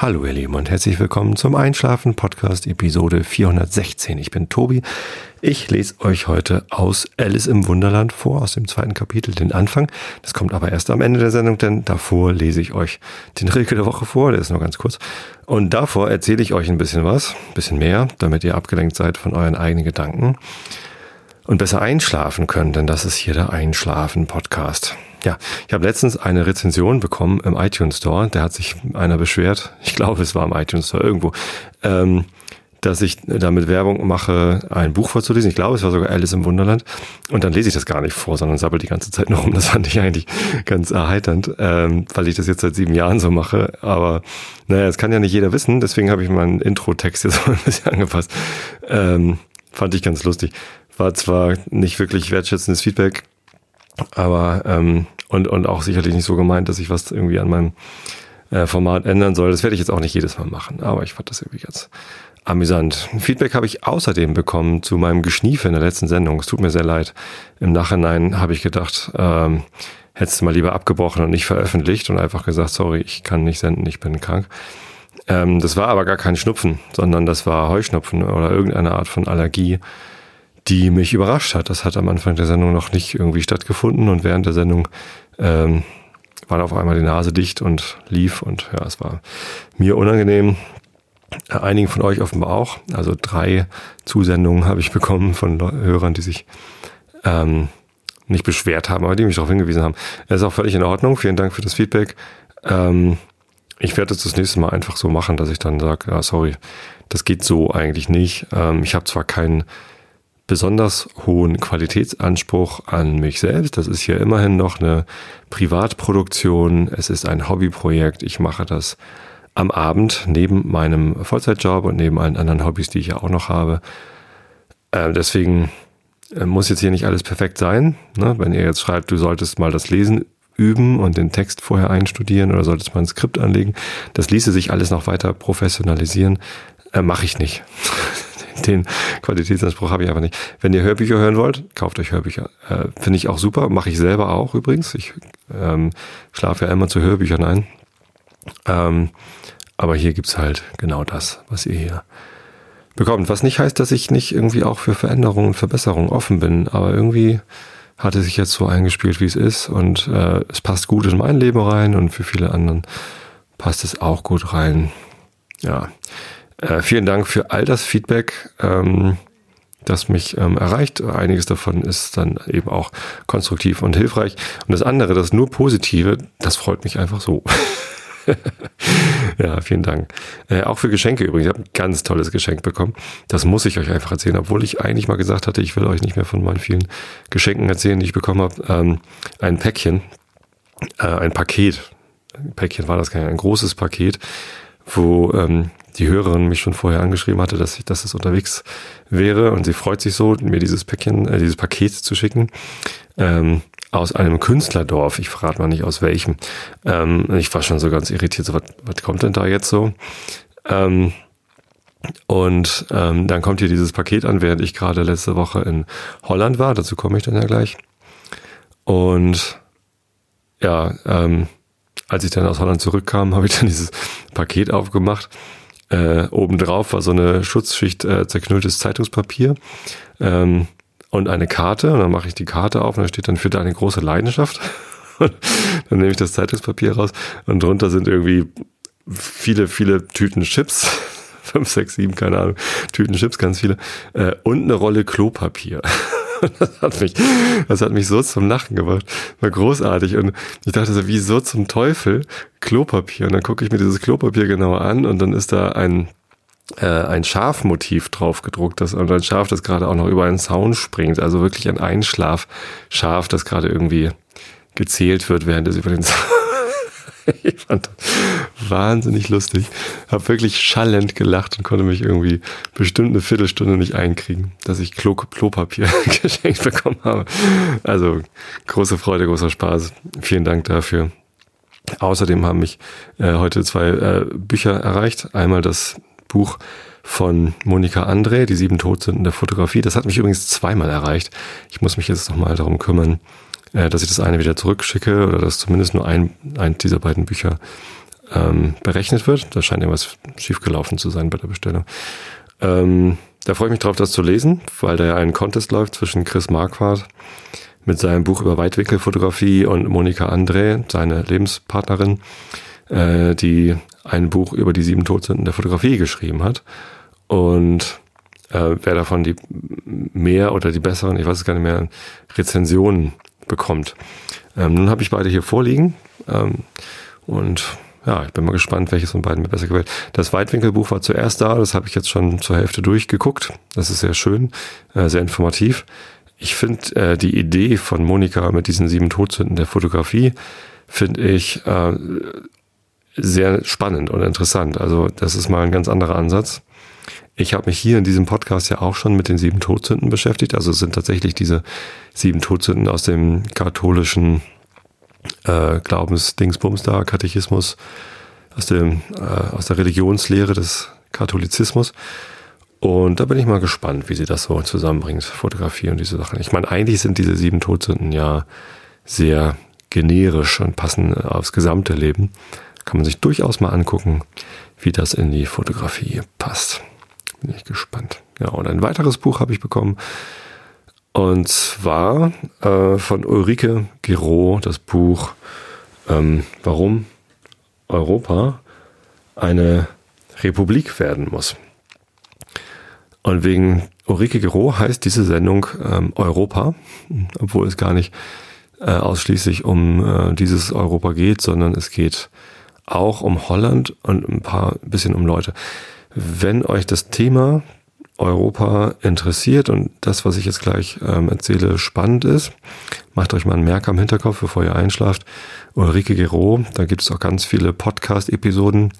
Hallo ihr Lieben und herzlich willkommen zum Einschlafen Podcast Episode 416. Ich bin Tobi. Ich lese euch heute aus Alice im Wunderland vor, aus dem zweiten Kapitel, den Anfang. Das kommt aber erst am Ende der Sendung, denn davor lese ich euch den Rilke der Woche vor, der ist nur ganz kurz. Und davor erzähle ich euch ein bisschen was, ein bisschen mehr, damit ihr abgelenkt seid von euren eigenen Gedanken und besser einschlafen könnt, denn das ist hier der Einschlafen-Podcast. Ja, ich habe letztens eine Rezension bekommen im iTunes Store. Da hat sich einer beschwert, ich glaube, es war im iTunes Store irgendwo, ähm, dass ich damit Werbung mache, ein Buch vorzulesen. Ich glaube, es war sogar Alice im Wunderland. Und dann lese ich das gar nicht vor, sondern sabbel die ganze Zeit noch rum. Das fand ich eigentlich ganz erheiternd, ähm, weil ich das jetzt seit sieben Jahren so mache. Aber naja, das kann ja nicht jeder wissen. Deswegen habe ich meinen Intro-Text jetzt mal ein bisschen angepasst. Ähm, fand ich ganz lustig. War zwar nicht wirklich wertschätzendes Feedback, aber ähm, und, und auch sicherlich nicht so gemeint, dass ich was irgendwie an meinem äh, Format ändern soll. Das werde ich jetzt auch nicht jedes Mal machen, aber ich fand das irgendwie ganz amüsant. Feedback habe ich außerdem bekommen zu meinem Geschniefe in der letzten Sendung. Es tut mir sehr leid. Im Nachhinein habe ich gedacht, ähm, hättest du mal lieber abgebrochen und nicht veröffentlicht und einfach gesagt, sorry, ich kann nicht senden, ich bin krank. Ähm, das war aber gar kein Schnupfen, sondern das war Heuschnupfen oder irgendeine Art von Allergie die mich überrascht hat. Das hat am Anfang der Sendung noch nicht irgendwie stattgefunden und während der Sendung ähm, war auf einmal die Nase dicht und lief und ja, es war mir unangenehm. Einigen von euch offenbar auch. Also drei Zusendungen habe ich bekommen von Hörern, die sich ähm, nicht beschwert haben, aber die mich darauf hingewiesen haben. Das ist auch völlig in Ordnung. Vielen Dank für das Feedback. Ähm, ich werde es das nächste Mal einfach so machen, dass ich dann sage, ja, sorry, das geht so eigentlich nicht. Ähm, ich habe zwar keinen besonders hohen Qualitätsanspruch an mich selbst. Das ist hier immerhin noch eine Privatproduktion. Es ist ein Hobbyprojekt. Ich mache das am Abend neben meinem Vollzeitjob und neben allen anderen Hobbys, die ich ja auch noch habe. Äh, deswegen äh, muss jetzt hier nicht alles perfekt sein. Ne? Wenn ihr jetzt schreibt, du solltest mal das Lesen üben und den Text vorher einstudieren oder solltest mal ein Skript anlegen, das ließe sich alles noch weiter professionalisieren. Äh, Mache ich nicht. den Qualitätsanspruch habe ich einfach nicht. Wenn ihr Hörbücher hören wollt, kauft euch Hörbücher. Äh, Finde ich auch super. Mache ich selber auch übrigens. Ich ähm, schlafe ja immer zu Hörbüchern ein. Ähm, aber hier gibt's halt genau das, was ihr hier bekommt. Was nicht heißt, dass ich nicht irgendwie auch für Veränderungen und Verbesserungen offen bin. Aber irgendwie hat es sich jetzt so eingespielt, wie es ist. Und äh, es passt gut in mein Leben rein und für viele anderen passt es auch gut rein. Ja, äh, vielen Dank für all das Feedback, ähm, das mich ähm, erreicht. Einiges davon ist dann eben auch konstruktiv und hilfreich. Und das andere, das nur Positive, das freut mich einfach so. ja, vielen Dank. Äh, auch für Geschenke übrigens. Ich habe ein ganz tolles Geschenk bekommen. Das muss ich euch einfach erzählen, obwohl ich eigentlich mal gesagt hatte, ich will euch nicht mehr von meinen vielen Geschenken erzählen, die ich bekommen habe. Ähm, ein Päckchen, äh, ein Paket. Ein Päckchen war das kein, ein großes Paket, wo ähm, die Hörerin mich schon vorher angeschrieben hatte, dass ich, dass es unterwegs wäre und sie freut sich so, mir dieses Päckchen, äh, dieses Paket zu schicken. Ähm, aus einem Künstlerdorf, ich verrate mal nicht aus welchem. Ähm, ich war schon so ganz irritiert, so, was, kommt denn da jetzt so? Ähm, und ähm, dann kommt hier dieses Paket an, während ich gerade letzte Woche in Holland war. Dazu komme ich dann ja gleich. Und ja, ähm, als ich dann aus Holland zurückkam, habe ich dann dieses Paket aufgemacht äh, obendrauf war so eine Schutzschicht äh, zerknülltes Zeitungspapier ähm, und eine Karte. Und dann mache ich die Karte auf und da steht dann für deine große Leidenschaft. Dann nehme ich das Zeitungspapier raus und drunter sind irgendwie viele, viele Tüten Chips. Fünf, sechs, sieben, keine Ahnung. Tüten Chips, ganz viele. Äh, und eine Rolle Klopapier. das hat mich, das hat mich so zum Lachen gebracht. War großartig. Und ich dachte so, wieso zum Teufel Klopapier? Und dann gucke ich mir dieses Klopapier genauer an und dann ist da ein, äh, ein Schafmotiv drauf gedruckt, das, und ein Schaf, das gerade auch noch über einen Zaun springt. Also wirklich ein Einschlafschaf, das gerade irgendwie gezählt wird, während es über den Zaun ich fand das wahnsinnig lustig. Hab wirklich schallend gelacht und konnte mich irgendwie bestimmt eine Viertelstunde nicht einkriegen, dass ich Klo Klopapier geschenkt bekommen habe. Also große Freude, großer Spaß. Vielen Dank dafür. Außerdem haben mich äh, heute zwei äh, Bücher erreicht. Einmal das Buch von Monika André, die sieben Todsünden der Fotografie. Das hat mich übrigens zweimal erreicht. Ich muss mich jetzt nochmal darum kümmern, äh, dass ich das eine wieder zurückschicke oder dass zumindest nur ein, ein dieser beiden Bücher ähm, berechnet wird. Da scheint irgendwas schiefgelaufen zu sein bei der Bestellung. Ähm, da freue ich mich drauf, das zu lesen, weil da ja ein Contest läuft zwischen Chris Marquardt mit seinem Buch über Weitwinkelfotografie und Monika André, seine Lebenspartnerin, äh, die ein Buch über die sieben Todsünden der Fotografie geschrieben hat. Und äh, wer davon die mehr oder die besseren, ich weiß es gar nicht mehr, Rezensionen bekommt. Ähm, nun habe ich beide hier vorliegen ähm, und ja, ich bin mal gespannt, welches von beiden mir besser gefällt. Das Weitwinkelbuch war zuerst da, das habe ich jetzt schon zur Hälfte durchgeguckt. Das ist sehr schön, äh, sehr informativ. Ich finde äh, die Idee von Monika mit diesen sieben Todsünden der Fotografie, finde ich äh, sehr spannend und interessant. Also das ist mal ein ganz anderer Ansatz. Ich habe mich hier in diesem Podcast ja auch schon mit den sieben Todsünden beschäftigt. Also es sind tatsächlich diese sieben Todsünden aus dem katholischen äh, Glaubensdingsbums da, Katechismus, aus, dem, äh, aus der Religionslehre des Katholizismus. Und da bin ich mal gespannt, wie sie das so zusammenbringt, Fotografie und diese Sachen. Ich meine, eigentlich sind diese sieben Todsünden ja sehr generisch und passen aufs gesamte Leben. Kann man sich durchaus mal angucken, wie das in die Fotografie passt. Bin ich gespannt. Ja, und ein weiteres Buch habe ich bekommen. Und zwar äh, von Ulrike Giraud das Buch ähm, Warum Europa eine Republik werden muss. Und wegen Ulrike Giraud heißt diese Sendung ähm, Europa, obwohl es gar nicht äh, ausschließlich um äh, dieses Europa geht, sondern es geht auch um Holland und ein paar bisschen um Leute. Wenn euch das Thema Europa interessiert und das, was ich jetzt gleich ähm, erzähle, spannend ist, macht euch mal einen Merk am Hinterkopf, bevor ihr einschlaft. Ulrike Gero, da gibt es auch ganz viele Podcast-Episoden.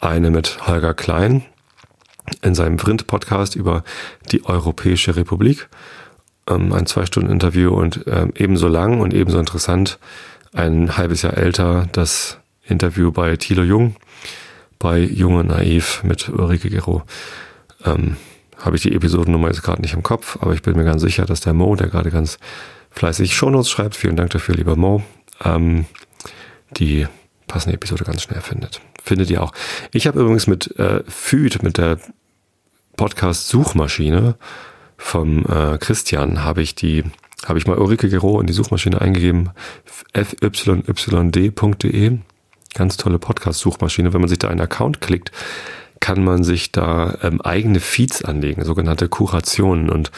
Eine mit Holger Klein in seinem Vrind-Podcast über die Europäische Republik. Ähm, ein Zwei-Stunden-Interview und ähm, ebenso lang und ebenso interessant, ein halbes Jahr älter, das Interview bei Thilo Jung, bei Jung und Naiv mit Ulrike Gero. Ähm, Habe ich die Episodennummer jetzt gerade nicht im Kopf, aber ich bin mir ganz sicher, dass der Mo, der gerade ganz fleißig Shownotes schreibt, vielen Dank dafür, lieber Mo, ähm, die passende Episode ganz schnell findet. Findet ihr auch. Ich habe übrigens mit äh, Füd, mit der Podcast-Suchmaschine vom äh, Christian, habe ich die habe ich mal Ulrike Gero in die Suchmaschine eingegeben, fyyd.de Ganz tolle Podcast-Suchmaschine. Wenn man sich da einen Account klickt, kann man sich da ähm, eigene Feeds anlegen, sogenannte Kurationen. Und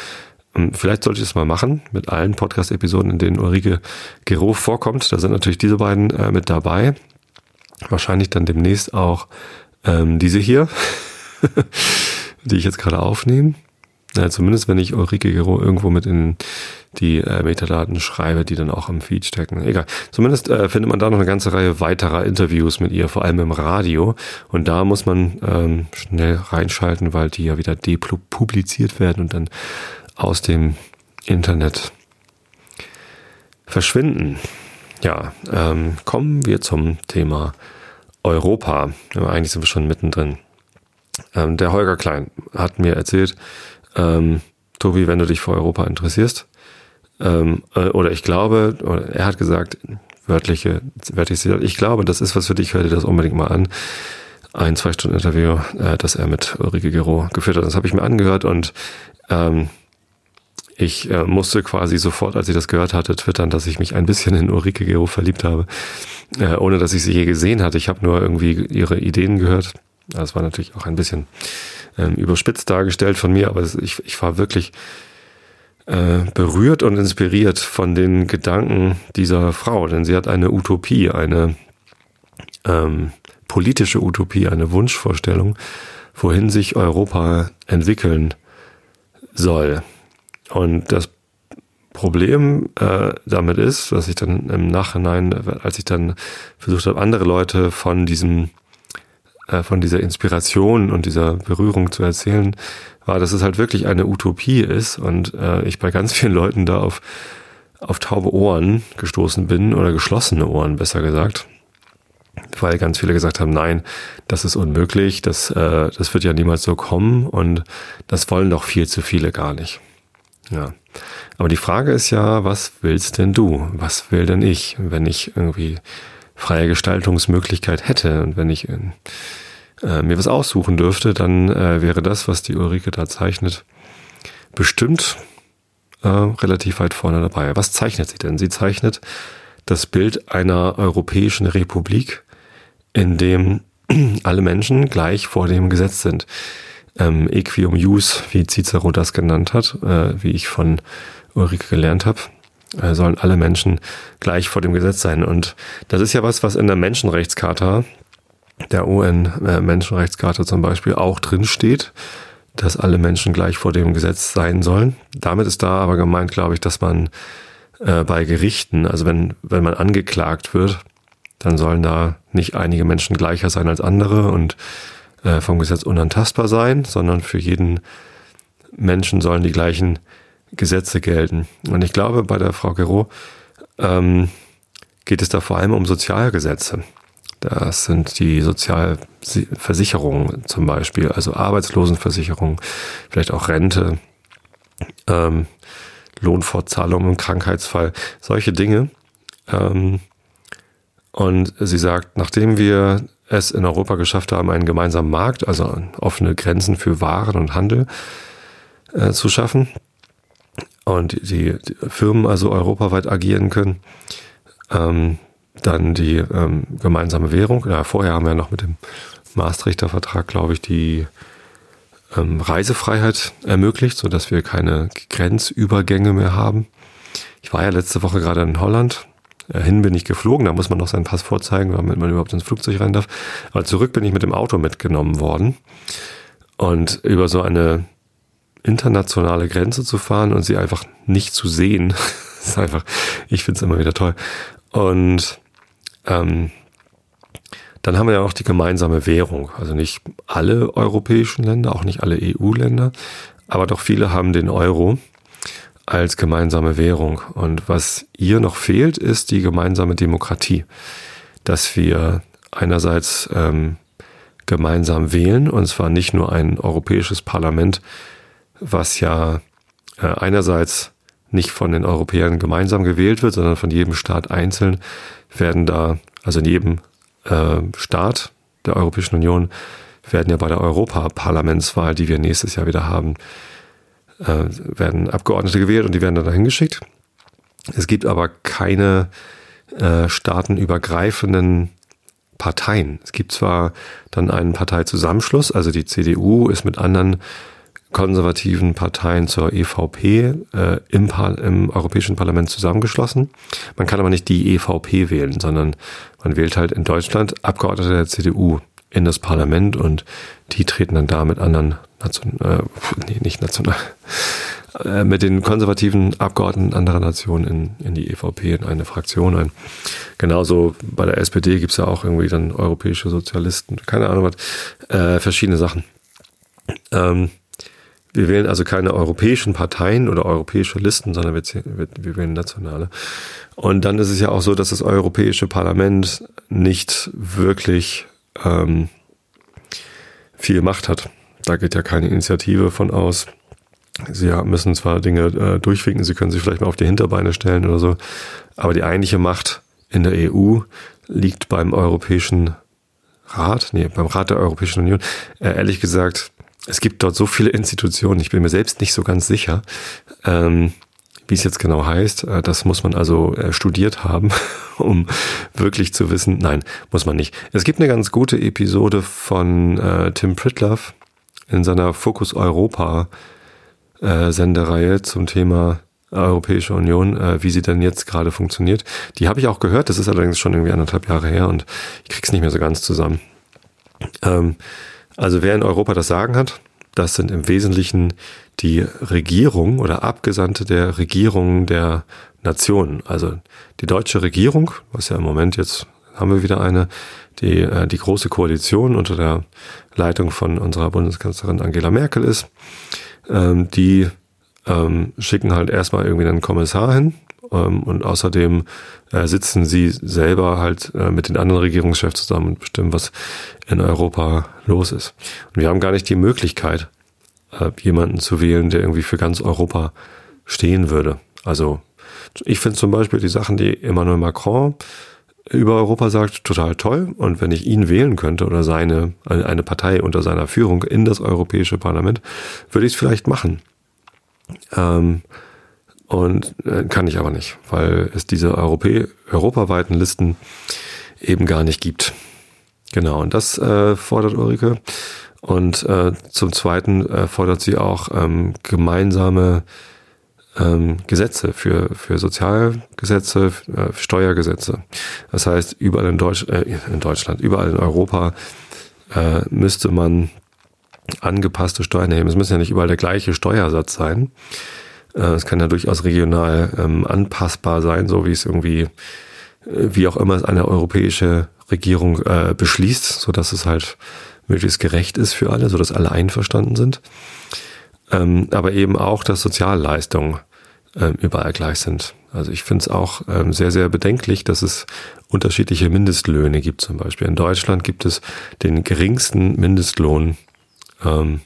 ähm, vielleicht sollte ich das mal machen mit allen Podcast-Episoden, in denen Ulrike Gero vorkommt. Da sind natürlich diese beiden äh, mit dabei. Wahrscheinlich dann demnächst auch ähm, diese hier, die ich jetzt gerade aufnehme. Ja, zumindest wenn ich Ulrike Gero irgendwo mit in die äh, Metadaten schreibe, die dann auch im Feed stecken. Egal. Zumindest äh, findet man da noch eine ganze Reihe weiterer Interviews mit ihr, vor allem im Radio. Und da muss man ähm, schnell reinschalten, weil die ja wieder depubliziert werden und dann aus dem Internet verschwinden. Ja, ähm, kommen wir zum Thema Europa. Eigentlich sind wir schon mittendrin. Ähm, der Holger Klein hat mir erzählt, ähm, Tobi, wenn du dich für Europa interessierst, ähm, äh, oder ich glaube, oder er hat gesagt, wörtliche, wörtlich, ich glaube, das ist was für dich, hör dir das unbedingt mal an. Ein zwei Stunden Interview, äh, das er mit Ulrike Gero geführt hat. Das habe ich mir angehört und ähm, ich äh, musste quasi sofort, als ich das gehört hatte, twittern, dass ich mich ein bisschen in Ulrike Gero verliebt habe, äh, ohne dass ich sie je gesehen hatte. Ich habe nur irgendwie ihre Ideen gehört. Das war natürlich auch ein bisschen ähm, überspitzt dargestellt von mir, aber ich, ich war wirklich äh, berührt und inspiriert von den Gedanken dieser Frau, denn sie hat eine Utopie, eine ähm, politische Utopie, eine Wunschvorstellung, wohin sich Europa entwickeln soll. Und das Problem äh, damit ist, dass ich dann im Nachhinein, als ich dann versucht habe, andere Leute von diesem äh, von dieser Inspiration und dieser Berührung zu erzählen, war, dass es halt wirklich eine Utopie ist und äh, ich bei ganz vielen Leuten da auf, auf taube Ohren gestoßen bin oder geschlossene Ohren, besser gesagt. Weil ganz viele gesagt haben, nein, das ist unmöglich, das, äh, das wird ja niemals so kommen und das wollen doch viel zu viele gar nicht. Ja. Aber die Frage ist ja, was willst denn du? Was will denn ich, wenn ich irgendwie freie Gestaltungsmöglichkeit hätte und wenn ich äh, mir was aussuchen dürfte, dann äh, wäre das, was die Ulrike da zeichnet, bestimmt äh, relativ weit vorne dabei. Was zeichnet sie denn? Sie zeichnet das Bild einer europäischen Republik, in dem alle Menschen gleich vor dem Gesetz sind. Ähm, Equium Jus, wie Cicero das genannt hat, äh, wie ich von Ulrike gelernt habe, äh, sollen alle Menschen gleich vor dem Gesetz sein. Und das ist ja was, was in der Menschenrechtscharta, der UN-Menschenrechtscharta zum Beispiel, auch drin steht dass alle Menschen gleich vor dem Gesetz sein sollen. Damit ist da aber gemeint, glaube ich, dass man äh, bei Gerichten, also wenn, wenn man angeklagt wird, dann sollen da nicht einige Menschen gleicher sein als andere und äh, vom Gesetz unantastbar sein, sondern für jeden Menschen sollen die gleichen Gesetze gelten. Und ich glaube, bei der Frau Gero ähm, geht es da vor allem um Sozialgesetze. Das sind die Sozialversicherungen zum Beispiel, also Arbeitslosenversicherung, vielleicht auch Rente, ähm, Lohnfortzahlung im Krankheitsfall, solche Dinge. Ähm, und sie sagt, nachdem wir es in Europa geschafft haben, einen gemeinsamen Markt, also offene Grenzen für Waren und Handel äh, zu schaffen und die, die, Firmen also europaweit agieren können, ähm, dann die ähm, gemeinsame Währung. Ja, vorher haben wir noch mit dem Maastrichter Vertrag, glaube ich, die ähm, Reisefreiheit ermöglicht, sodass wir keine Grenzübergänge mehr haben. Ich war ja letzte Woche gerade in Holland. Äh, hin bin ich geflogen, da muss man noch seinen Pass vorzeigen, damit man überhaupt ins Flugzeug rein darf. Aber zurück bin ich mit dem Auto mitgenommen worden. Und über so eine internationale Grenze zu fahren und sie einfach nicht zu sehen, ist einfach, ich finde es immer wieder toll. Und ähm, dann haben wir ja auch die gemeinsame Währung. Also nicht alle europäischen Länder, auch nicht alle EU-Länder, aber doch viele haben den Euro als gemeinsame Währung. Und was ihr noch fehlt, ist die gemeinsame Demokratie. Dass wir einerseits ähm, gemeinsam wählen, und zwar nicht nur ein europäisches Parlament, was ja äh, einerseits nicht von den Europäern gemeinsam gewählt wird, sondern von jedem Staat einzeln werden da, also in jedem äh, Staat der Europäischen Union, werden ja bei der Europaparlamentswahl, die wir nächstes Jahr wieder haben, äh, werden Abgeordnete gewählt und die werden dann dahin geschickt. Es gibt aber keine äh, staatenübergreifenden Parteien. Es gibt zwar dann einen Parteizusammenschluss, also die CDU ist mit anderen konservativen Parteien zur EVP äh, im, im Europäischen Parlament zusammengeschlossen. Man kann aber nicht die EVP wählen, sondern man wählt halt in Deutschland Abgeordnete der CDU in das Parlament und die treten dann da mit anderen Nation, äh, nee, nicht national, äh, mit den konservativen Abgeordneten anderer Nationen in, in die EVP, in eine Fraktion ein. Genauso bei der SPD gibt's ja auch irgendwie dann europäische Sozialisten, keine Ahnung was, äh, verschiedene Sachen. Ähm, wir wählen also keine europäischen Parteien oder europäische Listen, sondern wir, wir, wählen nationale. Und dann ist es ja auch so, dass das Europäische Parlament nicht wirklich ähm, viel Macht hat. Da geht ja keine Initiative von aus. Sie müssen zwar Dinge äh, durchwinken, sie können sich vielleicht mal auf die Hinterbeine stellen oder so, aber die eigentliche Macht in der EU liegt beim Europäischen Rat, nee, beim Rat der Europäischen Union. Äh, ehrlich gesagt, es gibt dort so viele Institutionen, ich bin mir selbst nicht so ganz sicher, ähm, wie es jetzt genau heißt. Äh, das muss man also äh, studiert haben, um wirklich zu wissen. Nein, muss man nicht. Es gibt eine ganz gute Episode von äh, Tim Pritloff in seiner Fokus Europa äh, Sendereihe zum Thema Europäische Union, äh, wie sie denn jetzt gerade funktioniert. Die habe ich auch gehört, das ist allerdings schon irgendwie anderthalb Jahre her und ich krieg's nicht mehr so ganz zusammen. Ähm, also wer in Europa das Sagen hat, das sind im Wesentlichen die Regierung oder Abgesandte der Regierungen der Nationen. Also die deutsche Regierung, was ja im Moment jetzt haben wir wieder eine, die, äh, die große Koalition unter der Leitung von unserer Bundeskanzlerin Angela Merkel ist, ähm, die ähm, schicken halt erstmal irgendwie einen Kommissar hin, ähm, und außerdem äh, sitzen sie selber halt äh, mit den anderen Regierungschefs zusammen und bestimmen, was in Europa los ist. Und wir haben gar nicht die Möglichkeit, äh, jemanden zu wählen, der irgendwie für ganz Europa stehen würde. Also ich finde zum Beispiel die Sachen, die Emmanuel Macron über Europa sagt, total toll. Und wenn ich ihn wählen könnte oder seine, eine Partei unter seiner Führung in das Europäische Parlament, würde ich es vielleicht machen. Ähm, und äh, kann ich aber nicht, weil es diese Europä europaweiten Listen eben gar nicht gibt. Genau, und das äh, fordert Ulrike. Und äh, zum Zweiten äh, fordert sie auch ähm, gemeinsame ähm, Gesetze für, für Sozialgesetze, äh, Steuergesetze. Das heißt, überall in, Deutsch, äh, in Deutschland, überall in Europa müsste man angepasste Steuern nehmen. Es muss ja nicht überall der gleiche Steuersatz sein. Äh, es kann ja durchaus regional ähm, anpassbar sein, so wie es irgendwie, äh, wie auch immer es eine europäische Regierung äh, beschließt, so dass es halt möglichst gerecht ist für alle, so dass alle einverstanden sind. Ähm, aber eben auch, dass Sozialleistungen ähm, überall gleich sind. Also ich finde es auch ähm, sehr, sehr bedenklich, dass es unterschiedliche Mindestlöhne gibt zum Beispiel. In Deutschland gibt es den geringsten Mindestlohn ähm,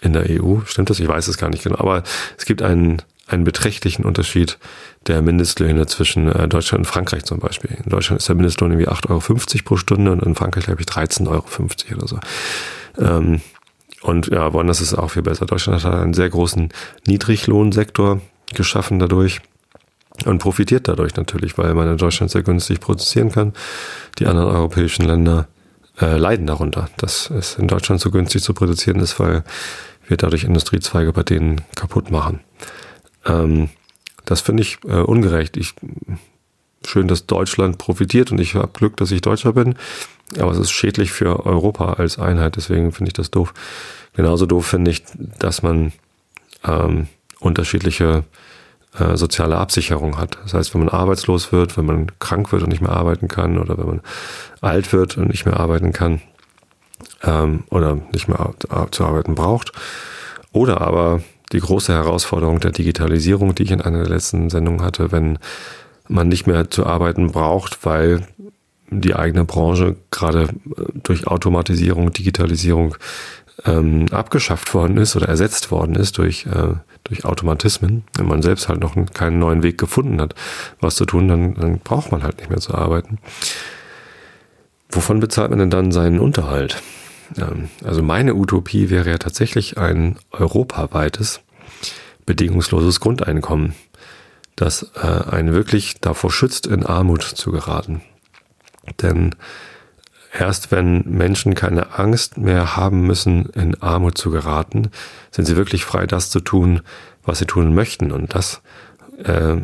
in der EU. Stimmt das? Ich weiß es gar nicht genau. Aber es gibt einen, einen beträchtlichen Unterschied der Mindestlöhne zwischen äh, Deutschland und Frankreich zum Beispiel. In Deutschland ist der Mindestlohn irgendwie 8,50 Euro pro Stunde und in Frankreich, glaube ich, 13,50 Euro oder so. Ähm, und ja, woanders ist es auch viel besser. Deutschland hat einen sehr großen Niedriglohnsektor geschaffen dadurch und profitiert dadurch natürlich, weil man in Deutschland sehr günstig produzieren kann. Die anderen europäischen Länder äh, leiden darunter, dass es in Deutschland so günstig zu produzieren ist, weil wir dadurch Industriezweige bei denen kaputt machen. Ähm, das finde ich äh, ungerecht. Ich, schön, dass Deutschland profitiert und ich habe Glück, dass ich Deutscher bin. Aber es ist schädlich für Europa als Einheit, deswegen finde ich das doof. Genauso doof finde ich, dass man ähm, unterschiedliche äh, soziale Absicherung hat. Das heißt, wenn man arbeitslos wird, wenn man krank wird und nicht mehr arbeiten kann oder wenn man alt wird und nicht mehr arbeiten kann ähm, oder nicht mehr zu arbeiten braucht. Oder aber die große Herausforderung der Digitalisierung, die ich in einer der letzten Sendungen hatte, wenn man nicht mehr zu arbeiten braucht, weil die eigene Branche gerade äh, durch Automatisierung, Digitalisierung ähm, abgeschafft worden ist oder ersetzt worden ist durch, äh, durch Automatismen. Wenn man selbst halt noch keinen neuen Weg gefunden hat, was zu tun, dann, dann braucht man halt nicht mehr zu arbeiten. Wovon bezahlt man denn dann seinen Unterhalt? Ähm, also meine Utopie wäre ja tatsächlich ein europaweites, bedingungsloses Grundeinkommen, das äh, einen wirklich davor schützt, in Armut zu geraten. Denn erst wenn Menschen keine Angst mehr haben müssen, in Armut zu geraten, sind sie wirklich frei, das zu tun, was sie tun möchten. Und das äh,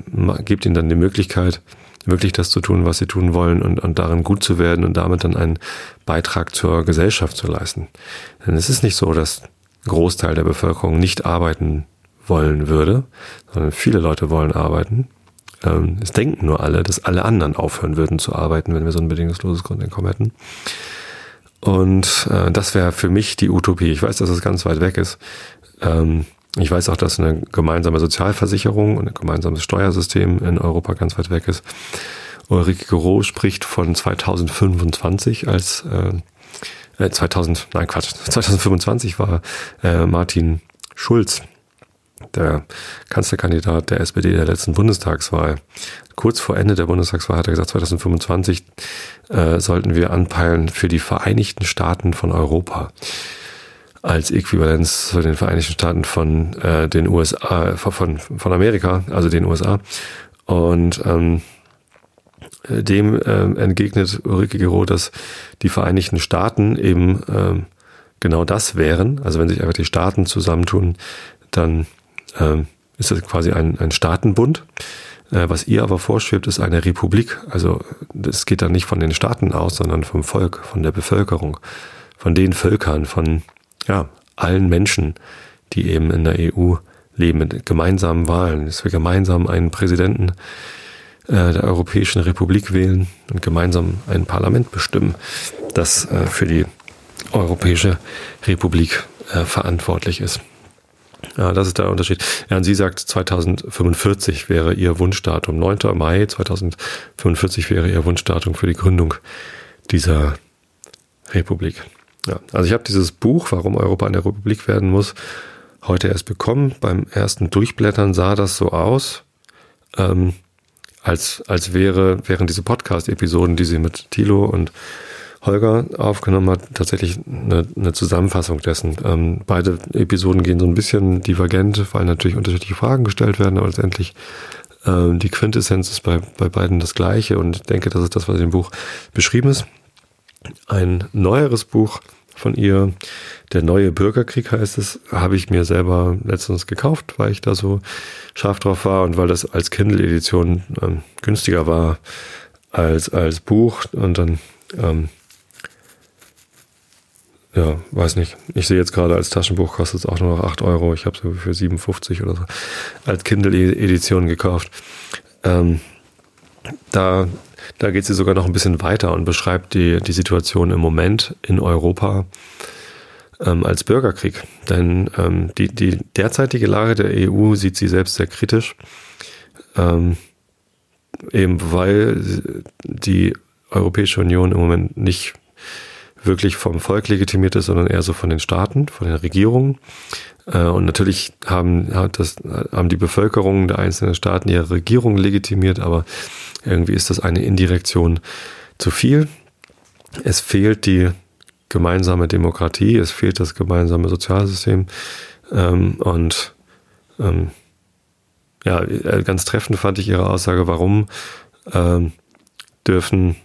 gibt ihnen dann die Möglichkeit, wirklich das zu tun, was sie tun wollen und, und darin gut zu werden und damit dann einen Beitrag zur Gesellschaft zu leisten. Denn es ist nicht so, dass Großteil der Bevölkerung nicht arbeiten wollen würde, sondern viele Leute wollen arbeiten. Ähm, es denken nur alle, dass alle anderen aufhören würden zu arbeiten, wenn wir so ein bedingungsloses Grundeinkommen hätten. Und äh, das wäre für mich die Utopie. Ich weiß, dass es ganz weit weg ist. Ähm, ich weiß auch, dass eine gemeinsame Sozialversicherung und ein gemeinsames Steuersystem in Europa ganz weit weg ist. Ulrike Gero spricht von 2025 als äh, 2000, äh, nein Quatsch, 2025 war äh, Martin Schulz der Kanzlerkandidat der SPD der letzten Bundestagswahl. Kurz vor Ende der Bundestagswahl hat er gesagt, 2025 äh, sollten wir anpeilen für die Vereinigten Staaten von Europa als Äquivalenz zu den Vereinigten Staaten von äh, den USA, von, von Amerika, also den USA. Und ähm, dem ähm, entgegnet Ulrike Gero, dass die Vereinigten Staaten eben ähm, genau das wären. Also wenn sich einfach die Staaten zusammentun, dann ähm, ist das quasi ein, ein Staatenbund. Äh, was ihr aber vorschwebt, ist eine Republik. Also das geht dann nicht von den Staaten aus, sondern vom Volk, von der Bevölkerung, von den Völkern, von ja, allen Menschen, die eben in der EU leben, mit gemeinsamen Wahlen, dass wir gemeinsam einen Präsidenten äh, der Europäischen Republik wählen und gemeinsam ein Parlament bestimmen, das äh, für die Europäische Republik äh, verantwortlich ist. Ja, das ist der Unterschied. Ja, und sie sagt, 2045 wäre ihr Wunschdatum. 9. Mai 2045 wäre ihr Wunschdatum für die Gründung dieser Republik. Ja, also ich habe dieses Buch, warum Europa eine Republik werden muss, heute erst bekommen. Beim ersten Durchblättern sah das so aus, ähm, als, als wäre, wären diese Podcast-Episoden, die sie mit Thilo und Holger aufgenommen hat, tatsächlich eine, eine Zusammenfassung dessen. Ähm, beide Episoden gehen so ein bisschen divergent, weil natürlich unterschiedliche Fragen gestellt werden, aber letztendlich ähm, die Quintessenz ist bei, bei beiden das gleiche und ich denke, das ist das, was im Buch beschrieben ist. Ein neueres Buch von ihr, Der neue Bürgerkrieg heißt es, habe ich mir selber letztens gekauft, weil ich da so scharf drauf war und weil das als Kindle-Edition ähm, günstiger war als als Buch und dann ähm, ja, weiß nicht. Ich sehe jetzt gerade als Taschenbuch kostet es auch nur noch 8 Euro. Ich habe es für 57 oder so als Kindle-Edition gekauft. Ähm, da da geht sie sogar noch ein bisschen weiter und beschreibt die, die Situation im Moment in Europa ähm, als Bürgerkrieg. Denn ähm, die, die derzeitige Lage der EU sieht sie selbst sehr kritisch, ähm, eben weil die Europäische Union im Moment nicht wirklich vom Volk legitimiert ist, sondern eher so von den Staaten, von den Regierungen. Äh, und natürlich haben, hat das, haben die Bevölkerung der einzelnen Staaten ihre Regierung legitimiert, aber irgendwie ist das eine Indirektion zu viel. Es fehlt die gemeinsame Demokratie, es fehlt das gemeinsame Sozialsystem. Ähm, und ähm, ja, ganz treffend fand ich Ihre Aussage, warum ähm, dürfen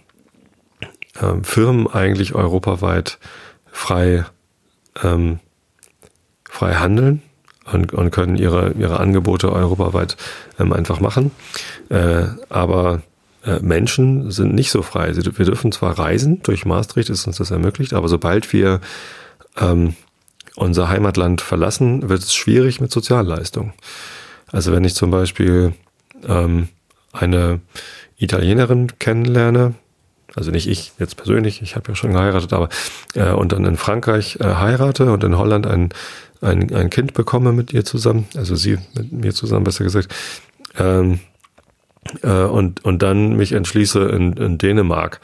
ähm, Firmen eigentlich europaweit frei, ähm, frei handeln und, und können ihre, ihre Angebote europaweit ähm, einfach machen. Äh, aber äh, Menschen sind nicht so frei. Wir dürfen zwar reisen, durch Maastricht ist uns das ermöglicht, aber sobald wir ähm, unser Heimatland verlassen, wird es schwierig mit Sozialleistungen. Also wenn ich zum Beispiel ähm, eine Italienerin kennenlerne, also nicht ich jetzt persönlich, ich habe ja schon geheiratet, aber äh, und dann in Frankreich äh, heirate und in Holland ein, ein, ein Kind bekomme mit ihr zusammen, also sie mit mir zusammen, besser gesagt, ähm, äh, und, und dann mich entschließe, in, in Dänemark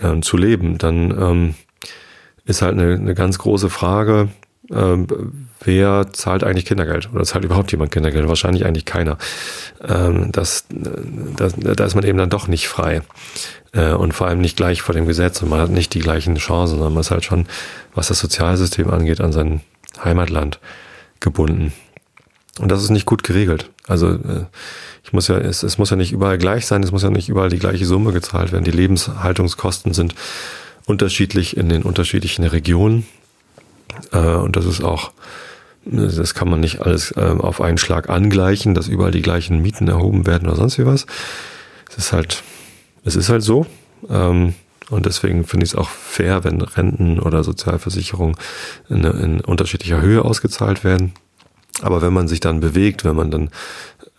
äh, zu leben, dann ähm, ist halt eine, eine ganz große Frage, ähm, wer zahlt eigentlich Kindergeld? Oder zahlt überhaupt jemand Kindergeld? Wahrscheinlich eigentlich keiner. Ähm, das, das, da ist man eben dann doch nicht frei. Äh, und vor allem nicht gleich vor dem Gesetz und man hat nicht die gleichen Chancen, sondern man ist halt schon, was das Sozialsystem angeht, an sein Heimatland gebunden. Und das ist nicht gut geregelt. Also äh, ich muss ja, es, es muss ja nicht überall gleich sein, es muss ja nicht überall die gleiche Summe gezahlt werden. Die Lebenshaltungskosten sind unterschiedlich in den unterschiedlichen Regionen. Äh, und das ist auch, das kann man nicht alles äh, auf einen Schlag angleichen, dass überall die gleichen Mieten erhoben werden oder sonst wie was. Es ist halt, es ist halt so. Ähm, und deswegen finde ich es auch fair, wenn Renten oder Sozialversicherungen in, in unterschiedlicher Höhe ausgezahlt werden. Aber wenn man sich dann bewegt, wenn man dann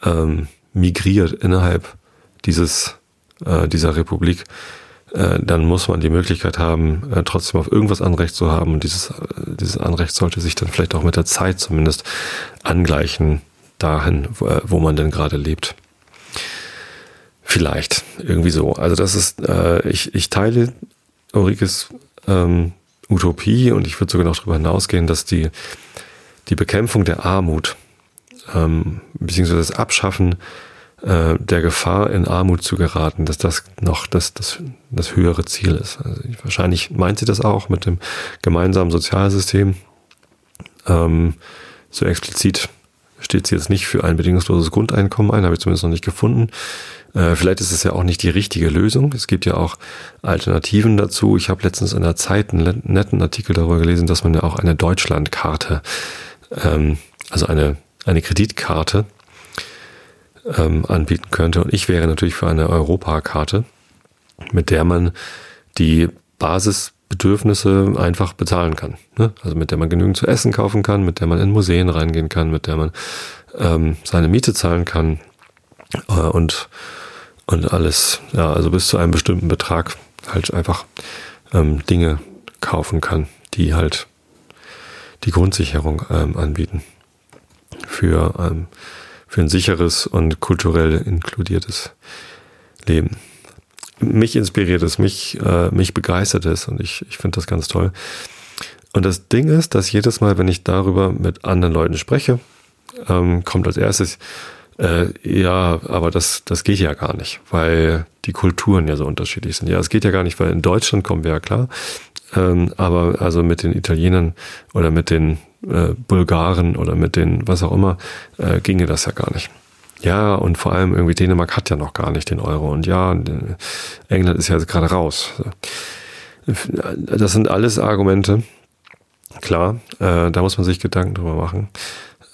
ähm, migriert innerhalb dieses, äh, dieser Republik, äh, dann muss man die Möglichkeit haben, äh, trotzdem auf irgendwas Anrecht zu haben. Und dieses, äh, dieses Anrecht sollte sich dann vielleicht auch mit der Zeit zumindest angleichen dahin, wo, man denn gerade lebt. Vielleicht, irgendwie so. Also das ist, ich, ich teile Ulrikes ähm, Utopie und ich würde sogar noch darüber hinausgehen, dass die, die Bekämpfung der Armut, ähm, beziehungsweise das Abschaffen äh, der Gefahr, in Armut zu geraten, dass das noch das, das, das höhere Ziel ist. Also wahrscheinlich meint sie das auch mit dem gemeinsamen Sozialsystem. Ähm, so explizit steht sie jetzt nicht für ein bedingungsloses Grundeinkommen ein, habe ich zumindest noch nicht gefunden. Äh, vielleicht ist es ja auch nicht die richtige Lösung. Es gibt ja auch Alternativen dazu. Ich habe letztens in der Zeit einen netten Artikel darüber gelesen, dass man ja auch eine Deutschlandkarte, ähm, also eine, eine Kreditkarte ähm, anbieten könnte. Und ich wäre natürlich für eine Europakarte, mit der man die Basisbedürfnisse einfach bezahlen kann. Ne? Also mit der man genügend zu essen kaufen kann, mit der man in Museen reingehen kann, mit der man ähm, seine Miete zahlen kann äh, und und alles, ja, also bis zu einem bestimmten Betrag halt einfach ähm, Dinge kaufen kann, die halt die Grundsicherung ähm, anbieten für, ähm, für ein sicheres und kulturell inkludiertes Leben. Mich inspiriert es, mich, äh, mich begeistert es und ich, ich finde das ganz toll. Und das Ding ist, dass jedes Mal, wenn ich darüber mit anderen Leuten spreche, ähm, kommt als erstes, Äh, ja, aber das, das geht ja gar nicht, weil die Kulturen ja so unterschiedlich sind. Ja, es geht ja gar nicht, weil in Deutschland kommen wir ja klar. Ähm, aber also mit den Italienern oder mit den äh, Bulgaren oder mit den was auch immer, äh, ginge das ja gar nicht. Ja, und vor allem irgendwie Dänemark hat ja noch gar nicht den Euro. Und ja, äh, England ist ja gerade raus. Das sind alles Argumente. Klar, äh, da muss man sich Gedanken drüber machen.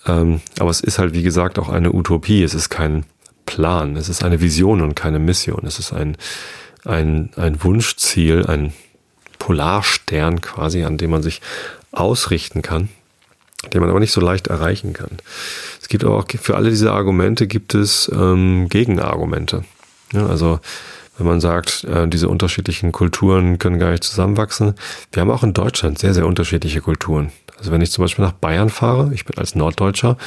Ähm, aber es ist halt, wie gesagt, auch eine Utopie. Es ist kein Plan. Es ist eine Vision und keine Mission. Es ist ein, ein, ein Wunschziel, ein Polarstern quasi, an dem man sich ausrichten kann, den man aber nicht so leicht erreichen kann. Es gibt aber auch für alle diese Argumente gibt es ähm, Gegenargumente. Ja, also wenn man sagt, äh, diese unterschiedlichen Kulturen können gar nicht zusammenwachsen. Wir haben auch in Deutschland sehr, sehr unterschiedliche Kulturen. Also wenn ich zum Beispiel nach Bayern fahre, ich bin als Norddeutscher,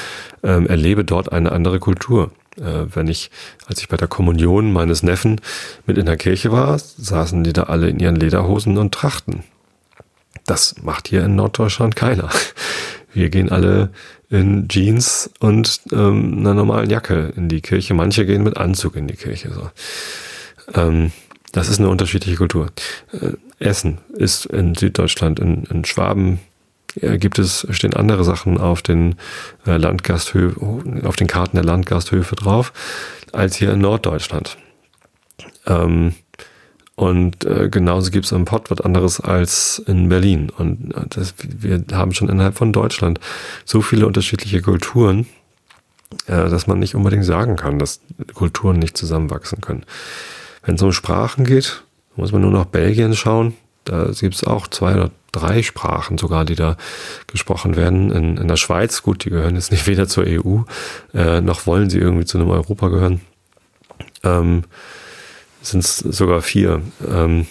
ähm, erlebe dort eine andere Kultur. Äh, wenn ich, als ich bei der Kommunion meines Neffen mit in der Kirche war, saßen die da alle in ihren Lederhosen und Trachten. Das macht hier in Norddeutschland keiner. Wir gehen alle in Jeans und ähm, einer normalen Jacke in die Kirche. Manche gehen mit Anzug in die Kirche. So. Ähm, das ist eine unterschiedliche Kultur. Äh, Essen ist in Süddeutschland, in, in Schwaben gibt es, stehen andere Sachen auf den äh, Landgasthöfen, auf den Karten der Landgasthöfe drauf, als hier in Norddeutschland. Ähm, und äh, genauso gibt es im Pott was anderes als in Berlin. Und äh, das, wir haben schon innerhalb von Deutschland so viele unterschiedliche Kulturen, äh, dass man nicht unbedingt sagen kann, dass Kulturen nicht zusammenwachsen können. Wenn es um Sprachen geht, muss man nur nach Belgien schauen. Da gibt es auch zwei oder drei Sprachen sogar, die da gesprochen werden. In, in der Schweiz, gut, die gehören jetzt nicht weder zur EU, äh, noch wollen sie irgendwie zu einem Europa gehören. Ähm, sind es sogar vier. Ähm,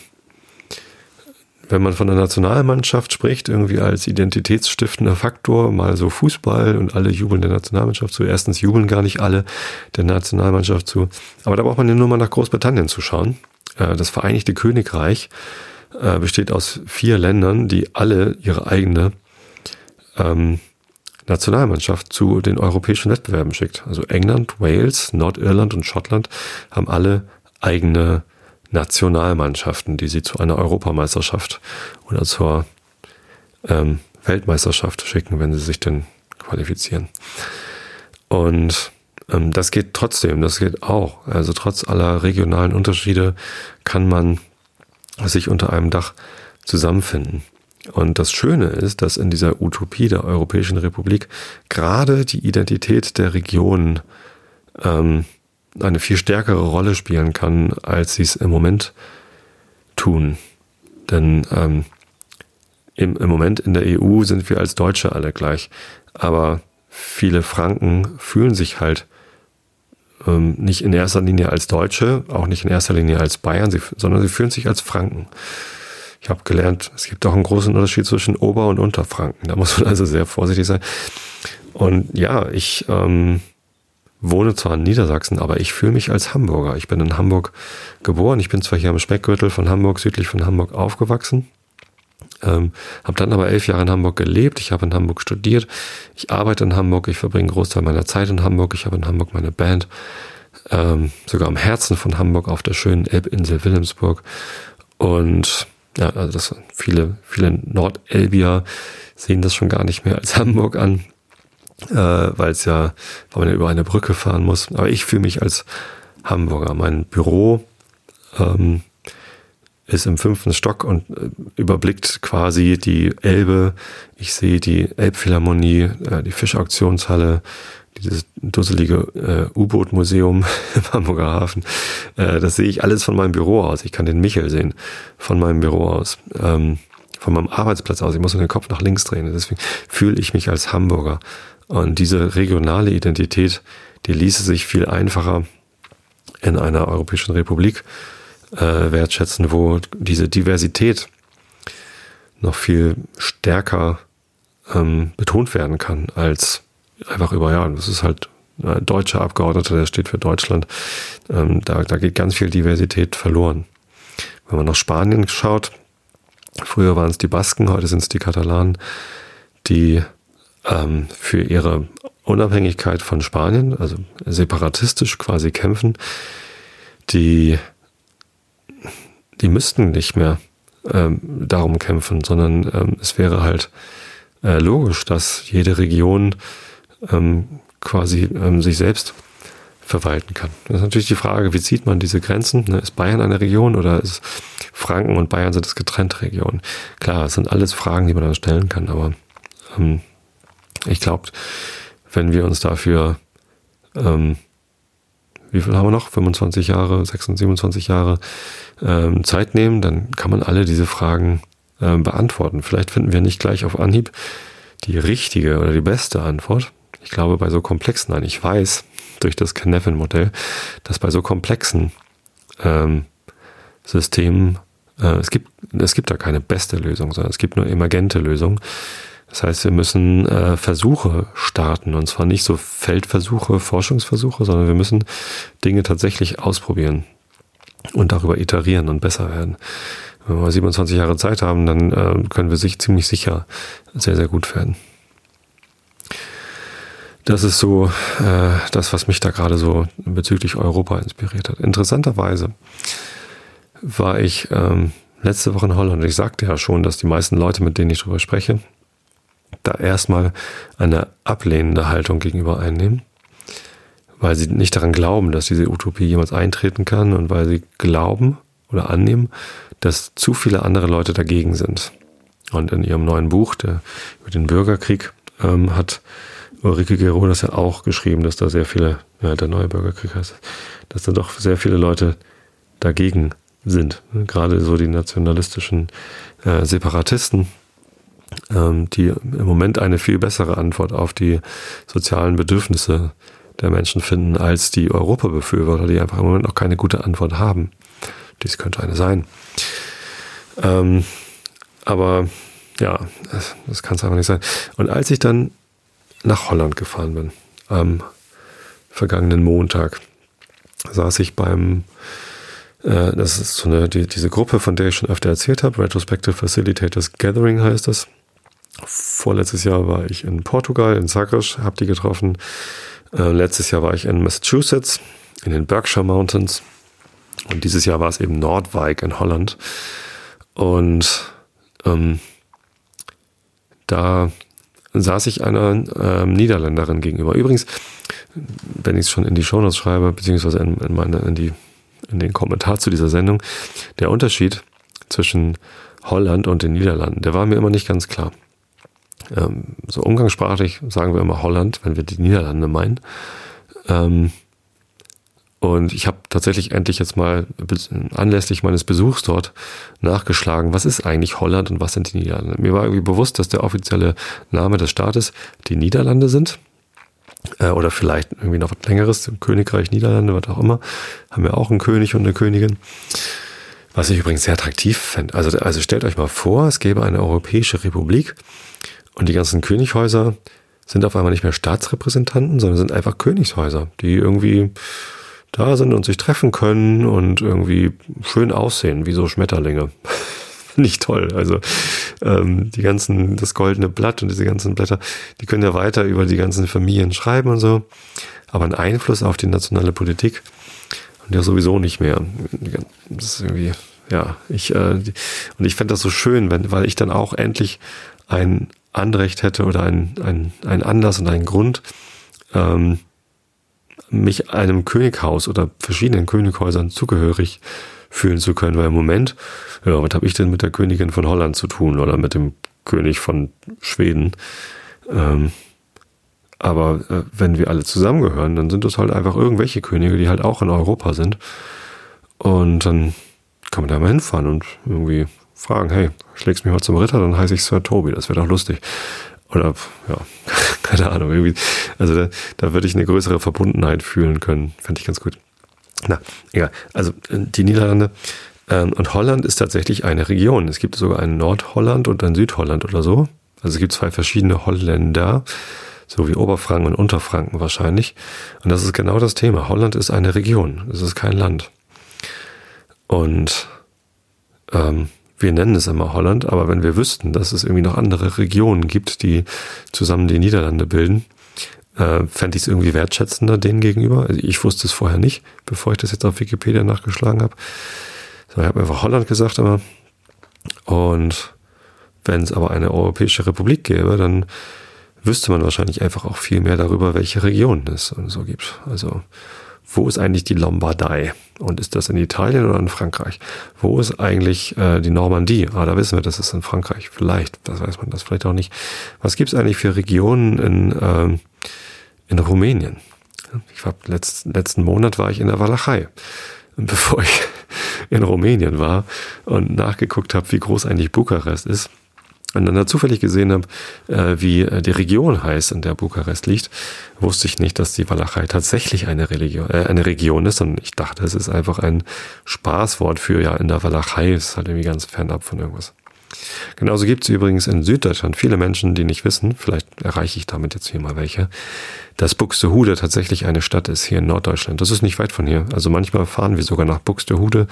wenn man von der Nationalmannschaft spricht, irgendwie als identitätsstiftender Faktor, mal so Fußball und alle jubeln der Nationalmannschaft zu. Erstens jubeln gar nicht alle der Nationalmannschaft zu. Aber da braucht man ja nur mal nach Großbritannien zu schauen. Äh, das Vereinigte Königreich äh, besteht aus vier Ländern, die alle ihre eigene ähm, Nationalmannschaft zu den europäischen Wettbewerben schickt. Also England, Wales, Nordirland und Schottland haben alle eigene Nationalmannschaften, die sie zu einer Europameisterschaft oder zur ähm, Weltmeisterschaft schicken, wenn sie sich denn qualifizieren. Und ähm, das geht trotzdem, das geht auch. Also trotz aller regionalen Unterschiede kann man sich unter einem Dach zusammenfinden. Und das Schöne ist, dass in dieser Utopie der Europäischen Republik gerade die Identität der Region ähm, eine viel stärkere Rolle spielen kann, als sie es im Moment tun. Denn ähm, im, im Moment in der EU sind wir als Deutsche alle gleich. Aber viele Franken fühlen sich halt ähm, nicht in erster Linie als Deutsche, auch nicht in erster Linie als Bayern, sie, sondern sie fühlen sich als Franken. Ich habe gelernt, es gibt auch einen großen Unterschied zwischen Ober- und Unterfranken. Da muss man also sehr vorsichtig sein. Und ja, ich ähm, wohne zwar in Niedersachsen, aber ich fühle mich als Hamburger. Ich bin in Hamburg geboren. Ich bin zwar hier am Speckgürtel von Hamburg, südlich von Hamburg aufgewachsen. Ähm, habe dann aber elf Jahre in Hamburg gelebt. Ich habe in Hamburg studiert. Ich arbeite in Hamburg. Ich verbringe einen Großteil meiner Zeit in Hamburg. Ich habe in Hamburg meine Band. Ähm, sogar am Herzen von Hamburg auf der schönen Elbinsel Wilhelmsburg. Und ja, also das viele, viele Nordelbier sehen das schon gar nicht mehr als Hamburg an, äh, weil es ja, weil man ja über eine Brücke fahren muss. Aber ich fühle mich als Hamburger. Mein Büro ähm, ist im fünften Stock und äh, überblickt quasi die Elbe. Ich sehe die Elbphilharmonie, äh, die Fischauktionshalle, dieses dusselige äh, U-Boot-Museum im Hamburger Hafen. Äh, das sehe ich alles von meinem Büro aus. Ich kann den Michel sehen von meinem Büro aus, ähm, von meinem Arbeitsplatz aus. Ich muss nur den Kopf nach links drehen. Deswegen fühle ich mich als Hamburger. Und diese regionale Identität, die ließe sich viel einfacher in einer Europäischen Republik äh, wertschätzen, wo diese Diversität noch viel stärker ähm, betont werden kann als einfach über, ja, das ist halt ein deutscher Abgeordneter, der steht für Deutschland. Ähm, da, da geht ganz viel Diversität verloren. Wenn man nach Spanien schaut, früher waren es die Basken, heute sind es die Katalanen, die ähm, für ihre Unabhängigkeit von Spanien, also separatistisch quasi kämpfen, die, die müssten nicht mehr ähm, darum kämpfen, sondern ähm, es wäre halt äh, logisch, dass jede Region ähm, quasi ähm, sich selbst verwalten kann. Das ist natürlich die Frage, wie zieht man diese Grenzen? Ne, ist Bayern eine Region oder ist Franken und Bayern sind es getrennte Regionen? Klar, es sind alles Fragen, die man dann stellen kann, aber ähm, ich glaube, wenn wir uns dafür, ähm, wie viel haben wir noch? 25 Jahre, 26, 27 Jahre ähm, Zeit nehmen, dann kann man alle diese Fragen ähm, beantworten. Vielleicht finden wir nicht gleich auf Anhieb die richtige oder die beste Antwort. Ich glaube, bei so komplexen, nein, ich weiß durch das Kneffin-Modell, dass bei so komplexen ähm, Systemen äh, es gibt, es gibt da keine beste Lösung, sondern es gibt nur emergente Lösungen. Das heißt, wir müssen äh, Versuche starten und zwar nicht so Feldversuche, Forschungsversuche, sondern wir müssen Dinge tatsächlich ausprobieren und darüber iterieren und besser werden. Wenn wir 27 Jahre Zeit haben, dann äh, können wir sich ziemlich sicher sehr, sehr gut werden. Das ist so äh, das, was mich da gerade so bezüglich Europa inspiriert hat. Interessanterweise war ich ähm, letzte Woche in Holland ich sagte ja schon, dass die meisten Leute, mit denen ich darüber spreche, da erstmal eine ablehnende Haltung gegenüber einnehmen, weil sie nicht daran glauben, dass diese Utopie jemals eintreten kann und weil sie glauben oder annehmen, dass zu viele andere Leute dagegen sind. Und in ihrem neuen Buch, der über den Bürgerkrieg, ähm, hat Ulrike Gero das ja auch geschrieben, dass da sehr viele, ja, der neue Bürgerkrieg heißt, dass da doch sehr viele Leute dagegen sind. Gerade so die nationalistischen äh, Separatisten, die im Moment eine viel bessere Antwort auf die sozialen Bedürfnisse der Menschen finden als die Europabefürworter, die einfach im Moment noch keine gute Antwort haben. Dies könnte eine sein. Ähm, aber ja, das, das kann es einfach nicht sein. Und als ich dann nach Holland gefahren bin, am vergangenen Montag, saß ich beim, äh, das ist so eine, die, diese Gruppe, von der ich schon öfter erzählt habe, Retrospective Facilitators Gathering heißt das. Vorletztes Jahr war ich in Portugal, in Zagreb, habe die getroffen. Äh, letztes Jahr war ich in Massachusetts, in den Berkshire Mountains. Und dieses Jahr war es eben Nordwijk in Holland. Und ähm, da saß ich einer ähm, Niederländerin gegenüber. Übrigens, wenn ich es schon in die Shownotes schreibe, beziehungsweise in, in, meine, in, die, in den Kommentar zu dieser Sendung, der Unterschied zwischen Holland und den Niederlanden, der war mir immer nicht ganz klar. Ähm, so umgangssprachlich sagen wir immer Holland, wenn wir die Niederlande meinen. Ähm, und ich habe tatsächlich endlich jetzt mal anlässlich meines Besuchs dort nachgeschlagen, was ist eigentlich Holland und was sind die Niederlande. Mir war irgendwie bewusst, dass der offizielle Name des Staates die Niederlande sind. Äh, oder vielleicht irgendwie noch was längeres, Königreich Niederlande, was auch immer. Haben wir auch einen König und eine Königin. Was ich übrigens sehr attraktiv fände. Also, also stellt euch mal vor, es gäbe eine europäische Republik und die ganzen Königshäuser sind auf einmal nicht mehr Staatsrepräsentanten, sondern sind einfach Königshäuser, die irgendwie da sind und sich treffen können und irgendwie schön aussehen, wie so Schmetterlinge. Nicht toll. Also ähm, die ganzen, das goldene Blatt und diese ganzen Blätter, die können ja weiter über die ganzen Familien schreiben und so. Aber einen Einfluss auf die nationale Politik und ja sowieso nicht mehr. Das ist irgendwie, ja, ich, äh, und ich fände das so schön, wenn, weil ich dann auch endlich ein Anrecht hätte oder ein, ein, ein Anlass und einen Grund, ähm, mich einem Könighaus oder verschiedenen Könighäusern zugehörig fühlen zu können, weil im Moment, ja, was habe ich denn mit der Königin von Holland zu tun oder mit dem König von Schweden? Ähm, aber äh, wenn wir alle zusammengehören, dann sind das halt einfach irgendwelche Könige, die halt auch in Europa sind. Und dann kann man da mal hinfahren und irgendwie fragen, hey, schlägst mich mal zum Ritter, dann heiße ich Sir Toby, das wäre doch lustig. Oder, ja, keine Ahnung, irgendwie. Also da, da würde ich eine größere Verbundenheit fühlen können. Fände ich ganz gut. Na, egal. Also äh, die Niederlande ähm, und Holland ist tatsächlich eine Region. Es gibt sogar ein Nordholland und ein Südholland oder so. Also es gibt zwei verschiedene Holländer, so wie Oberfranken und Unterfranken wahrscheinlich. Und das ist genau das Thema. Holland ist eine Region. Es ist kein Land. Und ähm, wir nennen es immer Holland, aber wenn wir wüssten, dass es irgendwie noch andere Regionen gibt, die zusammen die Niederlande bilden, äh, fände ich es irgendwie wertschätzender denen gegenüber. Also ich wusste es vorher nicht, bevor ich das jetzt auf Wikipedia nachgeschlagen habe. So, ich habe einfach Holland gesagt immer. Und wenn es aber eine Europäische Republik gäbe, dann wüsste man wahrscheinlich einfach auch viel mehr darüber, welche Regionen es und so gibt. Also wo ist eigentlich die Lombardei? Und ist das in Italien oder in Frankreich? Wo ist eigentlich äh, die Normandie? Ah, da wissen wir, das ist in Frankreich. Vielleicht, das weiß man das vielleicht auch nicht. Was gibt es eigentlich für Regionen in, ähm, in Rumänien? Ich war letzten, letzten Monat war ich in der Walachei. Bevor ich in Rumänien war und nachgeguckt habe, wie groß eigentlich Bukarest ist, da zufällig gesehen habe, äh, wie äh, die Region heißt, in der Bukarest liegt, wusste ich nicht, dass die Walachei tatsächlich eine, Religion, äh, eine Region ist. Und ich dachte, es ist einfach ein Spaßwort für, ja, in der Walachei ist halt irgendwie ganz fernab von irgendwas. Genauso gibt es übrigens in Süddeutschland viele Menschen, die nicht wissen, vielleicht erreiche ich damit jetzt hier mal welche, dass Buxtehude tatsächlich eine Stadt ist hier in Norddeutschland. Das ist nicht weit von hier. Also manchmal fahren wir sogar nach Buxtehude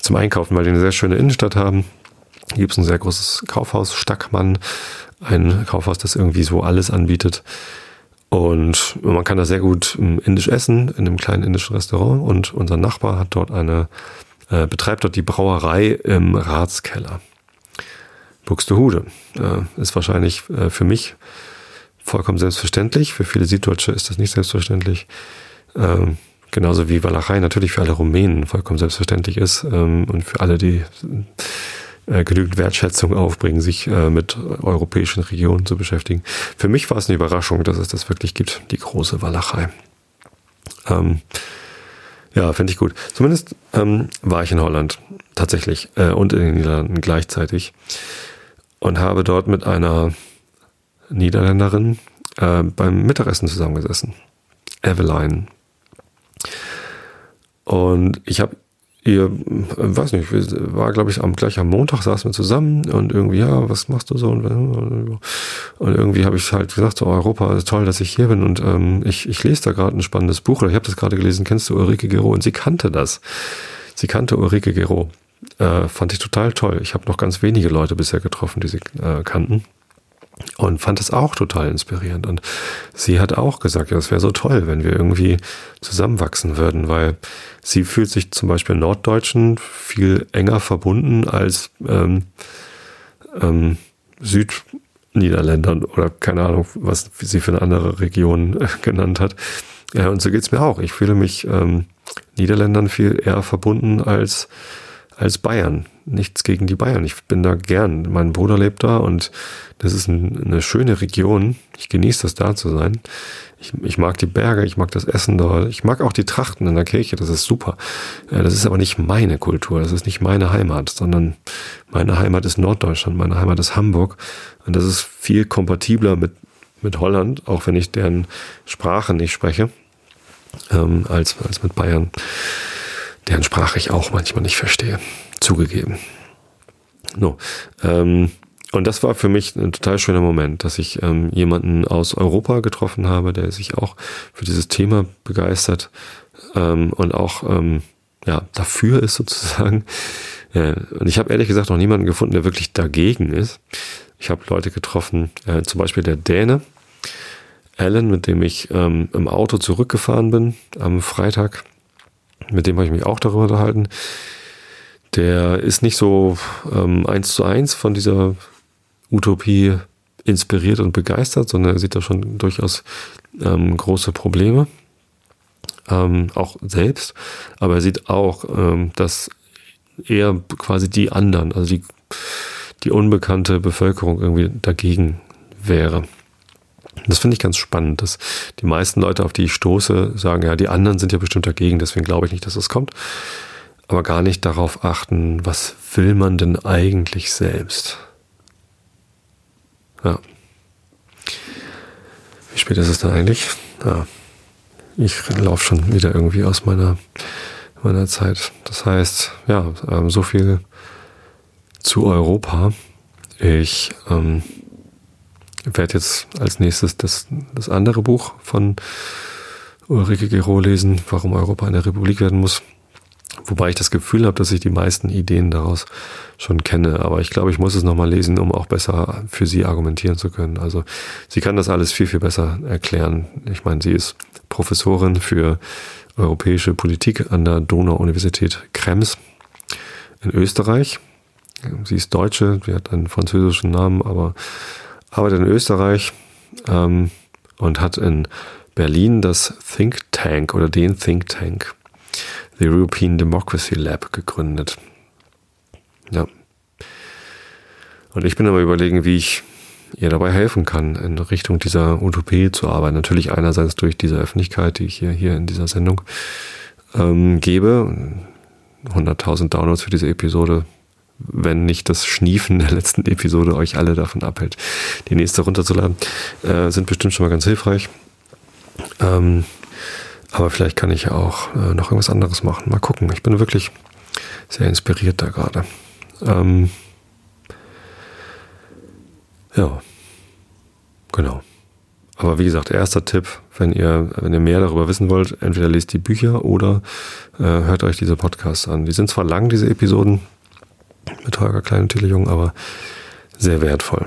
zum Einkaufen, weil die eine sehr schöne Innenstadt haben. Hier gibt es ein sehr großes Kaufhaus, Stackmann, ein Kaufhaus, das irgendwie so alles anbietet. Und man kann da sehr gut ähm, indisch essen in einem kleinen indischen Restaurant. Und unser Nachbar hat dort eine, äh, betreibt dort die Brauerei im Ratskeller. Buxtehude äh, ist wahrscheinlich äh, für mich vollkommen selbstverständlich. Für viele Süddeutsche ist das nicht selbstverständlich. Ähm, genauso wie Walachei natürlich für alle Rumänen vollkommen selbstverständlich ist ähm, und für alle, die äh, genügend Wertschätzung aufbringen, sich äh, mit europäischen Regionen zu beschäftigen. Für mich war es eine Überraschung, dass es das wirklich gibt, die große Walachei. Ähm, ja, finde ich gut. Zumindest ähm, war ich in Holland tatsächlich äh, und in den Niederlanden gleichzeitig und habe dort mit einer Niederländerin äh, beim Mittagessen zusammengesessen. Eveline. Und ich habe ihr, weiß nicht, war glaube ich am gleich am Montag saßen wir zusammen und irgendwie, ja, was machst du so? Und, und irgendwie habe ich halt gesagt, so Europa ist toll, dass ich hier bin und ähm, ich, ich lese da gerade ein spannendes Buch oder ich habe das gerade gelesen, kennst du Ulrike Gero? Und sie kannte das. Sie kannte Ulrike Gero. Äh, fand ich total toll. Ich habe noch ganz wenige Leute bisher getroffen, die sie äh, kannten und fand es auch total inspirierend. Und sie hat auch gesagt, ja, es wäre so toll, wenn wir irgendwie zusammenwachsen würden, weil sie fühlt sich zum Beispiel Norddeutschen viel enger verbunden als ähm, ähm, Südniederländern oder keine Ahnung, was sie für eine andere Region äh, genannt hat. Ja, und so geht's mir auch. Ich fühle mich ähm, Niederländern viel eher verbunden als als Bayern. Nichts gegen die Bayern. Ich bin da gern. Mein Bruder lebt da und das ist ein, eine schöne Region. Ich genieße das da zu sein. Ich, ich, mag die Berge, ich mag das Essen dort. Ich mag auch die Trachten in der Kirche. Das ist super. Das ist aber nicht meine Kultur. Das ist nicht meine Heimat, sondern meine Heimat ist Norddeutschland. Meine Heimat ist Hamburg. Und das ist viel kompatibler mit, mit Holland, auch wenn ich deren Sprache nicht spreche, ähm, als, als mit Bayern deren Sprache ich auch manchmal nicht verstehe. Zugegeben. No. Ähm, und das war für mich ein total schöner Moment, dass ich ähm, jemanden aus Europa getroffen habe, der sich auch für dieses Thema begeistert ähm, und auch ähm, ja, dafür ist sozusagen. Ja, und ich habe ehrlich gesagt noch niemanden gefunden, der wirklich dagegen ist. Ich habe Leute getroffen, äh, zum Beispiel der Däne, Alan, mit dem ich ähm, im Auto zurückgefahren bin am Freitag mit dem habe ich mich auch darüber unterhalten. Der ist nicht so ähm, eins zu eins von dieser Utopie inspiriert und begeistert, sondern er sieht da schon durchaus ähm, große Probleme, ähm, auch selbst. Aber er sieht auch, ähm, dass er quasi die anderen, also die, die unbekannte Bevölkerung irgendwie dagegen wäre. Das finde ich ganz spannend, dass die meisten Leute, auf die ich stoße, sagen, ja, die anderen sind ja bestimmt dagegen, deswegen glaube ich nicht, dass das kommt. Aber gar nicht darauf achten, was will man denn eigentlich selbst? Ja. Wie spät ist es da eigentlich? Ja. Ich laufe schon wieder irgendwie aus meiner, meiner Zeit. Das heißt, ja, ähm, so viel zu Europa. Ich ähm, werde jetzt als nächstes das, das andere Buch von Ulrike Gero lesen, warum Europa eine Republik werden muss. Wobei ich das Gefühl habe, dass ich die meisten Ideen daraus schon kenne. Aber ich glaube, ich muss es nochmal lesen, um auch besser für sie argumentieren zu können. Also sie kann das alles viel, viel besser erklären. Ich meine, sie ist Professorin für europäische Politik an der Donau-Universität Krems in Österreich. Sie ist Deutsche, sie hat einen französischen Namen, aber arbeitet in Österreich ähm, und hat in Berlin das Think Tank oder den Think Tank, the European Democracy Lab, gegründet. Ja. Und ich bin aber überlegen, wie ich ihr dabei helfen kann, in Richtung dieser Utopie zu arbeiten. Natürlich einerseits durch diese Öffentlichkeit, die ich hier, hier in dieser Sendung ähm, gebe. 100.000 Downloads für diese Episode wenn nicht das Schniefen der letzten Episode euch alle davon abhält, die nächste runterzuladen, äh, sind bestimmt schon mal ganz hilfreich. Ähm, aber vielleicht kann ich auch äh, noch irgendwas anderes machen. Mal gucken. Ich bin wirklich sehr inspiriert da gerade. Ähm, ja, genau. Aber wie gesagt, erster Tipp, wenn ihr, wenn ihr mehr darüber wissen wollt, entweder lest die Bücher oder äh, hört euch diese Podcasts an. Die sind zwar lang, diese Episoden, mit Holger Klein und Tele Jung, aber sehr wertvoll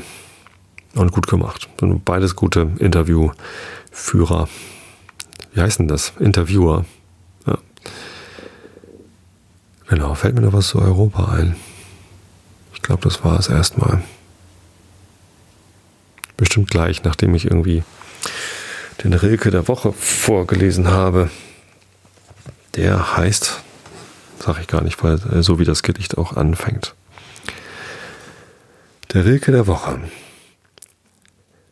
und gut gemacht. Beides gute Interviewführer. Wie heißt denn das? Interviewer. Ja. Genau, fällt mir noch was zu Europa ein. Ich glaube, das war es erstmal. Bestimmt gleich, nachdem ich irgendwie den Rilke der Woche vorgelesen habe. Der heißt Sag ich gar nicht, weil äh, so wie das Gedicht auch anfängt. Der Rilke der Woche.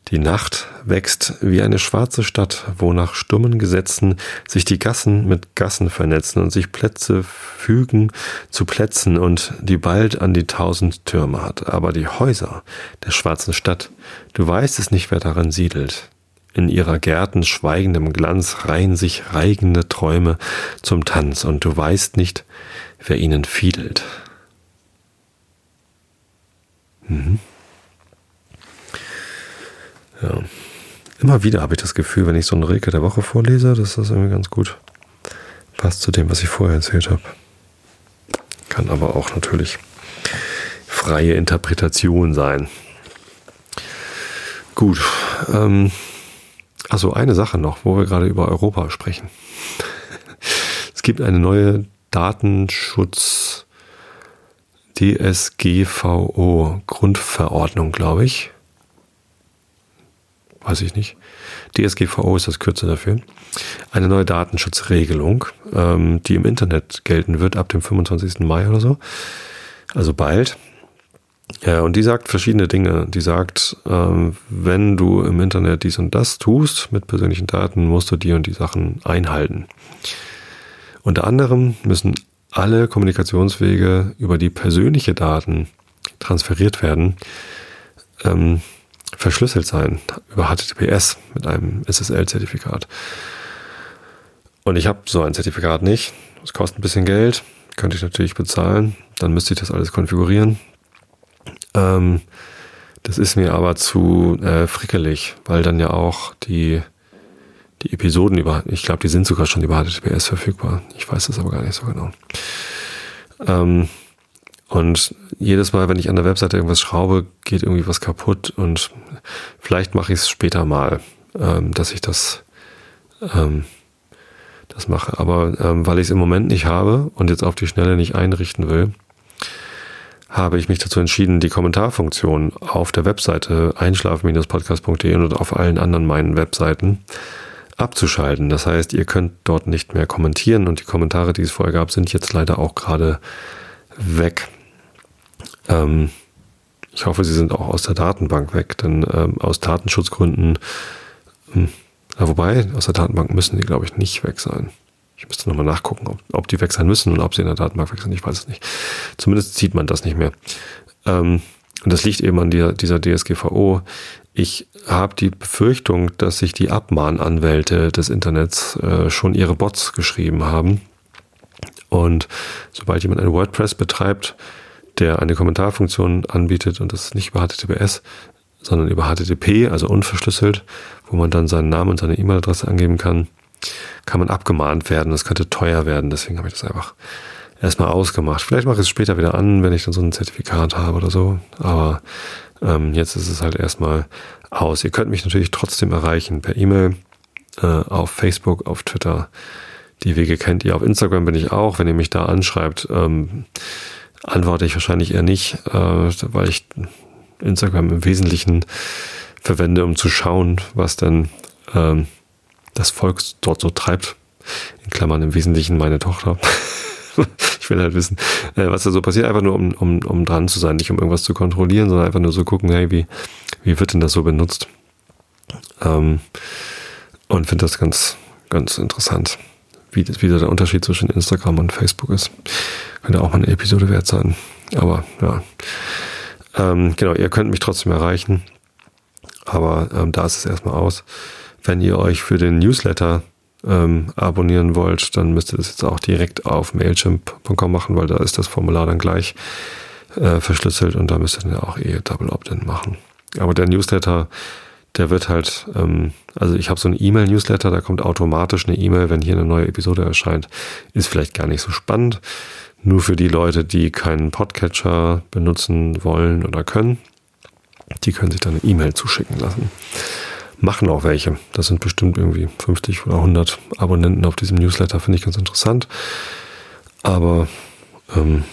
Die Nacht wächst wie eine schwarze Stadt, wo nach stummen Gesetzen sich die Gassen mit Gassen vernetzen und sich Plätze fügen zu Plätzen und die bald an die tausend Türme hat. Aber die Häuser der schwarzen Stadt, du weißt es nicht, wer darin siedelt. In ihrer Gärten schweigendem Glanz reihen sich reigende Träume zum Tanz, und du weißt nicht, wer ihnen fiedelt. Mhm. Ja. Immer wieder habe ich das Gefühl, wenn ich so einen Rilke der Woche vorlese, dass das irgendwie ganz gut passt zu dem, was ich vorher erzählt habe. Kann aber auch natürlich freie Interpretation sein. Gut. Ähm, also eine Sache noch, wo wir gerade über Europa sprechen. Es gibt eine neue Datenschutz DSGVO Grundverordnung, glaube ich. Weiß ich nicht. DSGVO ist das Kürze dafür. Eine neue Datenschutzregelung, ähm, die im Internet gelten wird ab dem 25. Mai oder so. Also bald. Ja, und die sagt verschiedene Dinge. Die sagt, ähm, wenn du im Internet dies und das tust mit persönlichen Daten, musst du die und die Sachen einhalten. Unter anderem müssen alle Kommunikationswege, über die persönliche Daten transferiert werden, ähm, verschlüsselt sein über HTTPS mit einem SSL-Zertifikat. Und ich habe so ein Zertifikat nicht. Es kostet ein bisschen Geld, könnte ich natürlich bezahlen. Dann müsste ich das alles konfigurieren. Ähm, das ist mir aber zu äh, frickelig, weil dann ja auch die, die Episoden über, ich glaube, die sind sogar schon über HTTPS verfügbar. Ich weiß das aber gar nicht so genau. Ähm, und jedes Mal, wenn ich an der Webseite irgendwas schraube, geht irgendwie was kaputt und vielleicht mache ich es später mal, ähm, dass ich das, ähm, das mache. Aber ähm, weil ich es im Moment nicht habe und jetzt auf die Schnelle nicht einrichten will, habe ich mich dazu entschieden, die Kommentarfunktion auf der Webseite einschlafen-podcast.de und auf allen anderen meinen Webseiten abzuschalten. Das heißt, ihr könnt dort nicht mehr kommentieren und die Kommentare, die es vorher gab, sind jetzt leider auch gerade weg. Ähm, ich hoffe, sie sind auch aus der Datenbank weg, denn ähm, aus Datenschutzgründen, ja, wobei, aus der Datenbank müssen die, glaube ich, nicht weg sein. Ich müsste nochmal nachgucken, ob, ob die weg sein müssen und ob sie in der Datenbank weg sind. Ich weiß es nicht. Zumindest sieht man das nicht mehr. Ähm, und das liegt eben an dieser, dieser DSGVO. Ich habe die Befürchtung, dass sich die Abmahnanwälte des Internets äh, schon ihre Bots geschrieben haben. Und sobald jemand ein WordPress betreibt, der eine Kommentarfunktion anbietet und das nicht über HTTPS, sondern über HTTP, also unverschlüsselt, wo man dann seinen Namen und seine E-Mail-Adresse angeben kann, kann man abgemahnt werden. Das könnte teuer werden. Deswegen habe ich das einfach erstmal ausgemacht. Vielleicht mache ich es später wieder an, wenn ich dann so ein Zertifikat habe oder so. Aber ähm, jetzt ist es halt erstmal aus. Ihr könnt mich natürlich trotzdem erreichen per E-Mail, äh, auf Facebook, auf Twitter. Die Wege kennt ihr. Auf Instagram bin ich auch. Wenn ihr mich da anschreibt, ähm, antworte ich wahrscheinlich eher nicht, äh, weil ich Instagram im Wesentlichen verwende, um zu schauen, was denn ähm, das Volk dort so treibt. In Klammern im Wesentlichen meine Tochter. ich will halt wissen, äh, was da so passiert, einfach nur um, um, um dran zu sein, nicht um irgendwas zu kontrollieren, sondern einfach nur so gucken, hey, wie, wie wird denn das so benutzt? Ähm, und finde das ganz, ganz interessant, wie, wie der Unterschied zwischen Instagram und Facebook ist. Könnte auch mal eine Episode wert sein. Aber ja. Ähm, genau, ihr könnt mich trotzdem erreichen. Aber ähm, da ist es erstmal aus. Wenn ihr euch für den Newsletter ähm, abonnieren wollt, dann müsst ihr das jetzt auch direkt auf mailchimp.com machen, weil da ist das Formular dann gleich äh, verschlüsselt und da müsst ihr dann auch eh Double Opt-in machen. Aber der Newsletter, der wird halt, ähm, also ich habe so einen E-Mail-Newsletter, da kommt automatisch eine E-Mail, wenn hier eine neue Episode erscheint. Ist vielleicht gar nicht so spannend. Nur für die Leute, die keinen Podcatcher benutzen wollen oder können, die können sich dann eine E-Mail zuschicken lassen machen auch welche. Das sind bestimmt irgendwie 50 oder 100 Abonnenten auf diesem Newsletter, finde ich ganz interessant. Aber ähm,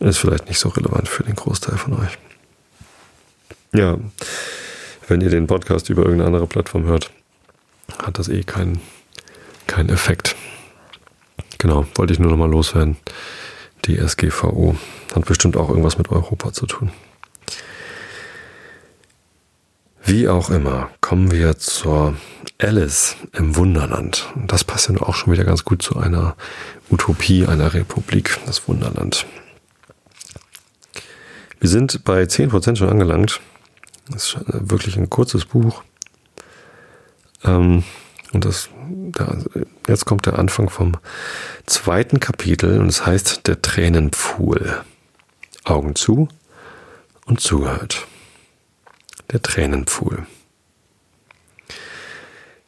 ist vielleicht nicht so relevant für den Großteil von euch. Ja, wenn ihr den Podcast über irgendeine andere Plattform hört, hat das eh keinen keinen Effekt. Genau, wollte ich nur noch mal loswerden. Die SGVO hat bestimmt auch irgendwas mit Europa zu tun. Wie auch immer, kommen wir zur Alice im Wunderland. Das passt ja auch schon wieder ganz gut zu einer Utopie einer Republik, das Wunderland. Wir sind bei 10% schon angelangt. Das ist wirklich ein kurzes Buch. Ähm, und das, da, jetzt kommt der Anfang vom zweiten Kapitel und es heißt der Tränenpfuhl. Augen zu und zugehört der Tränenpfuhl.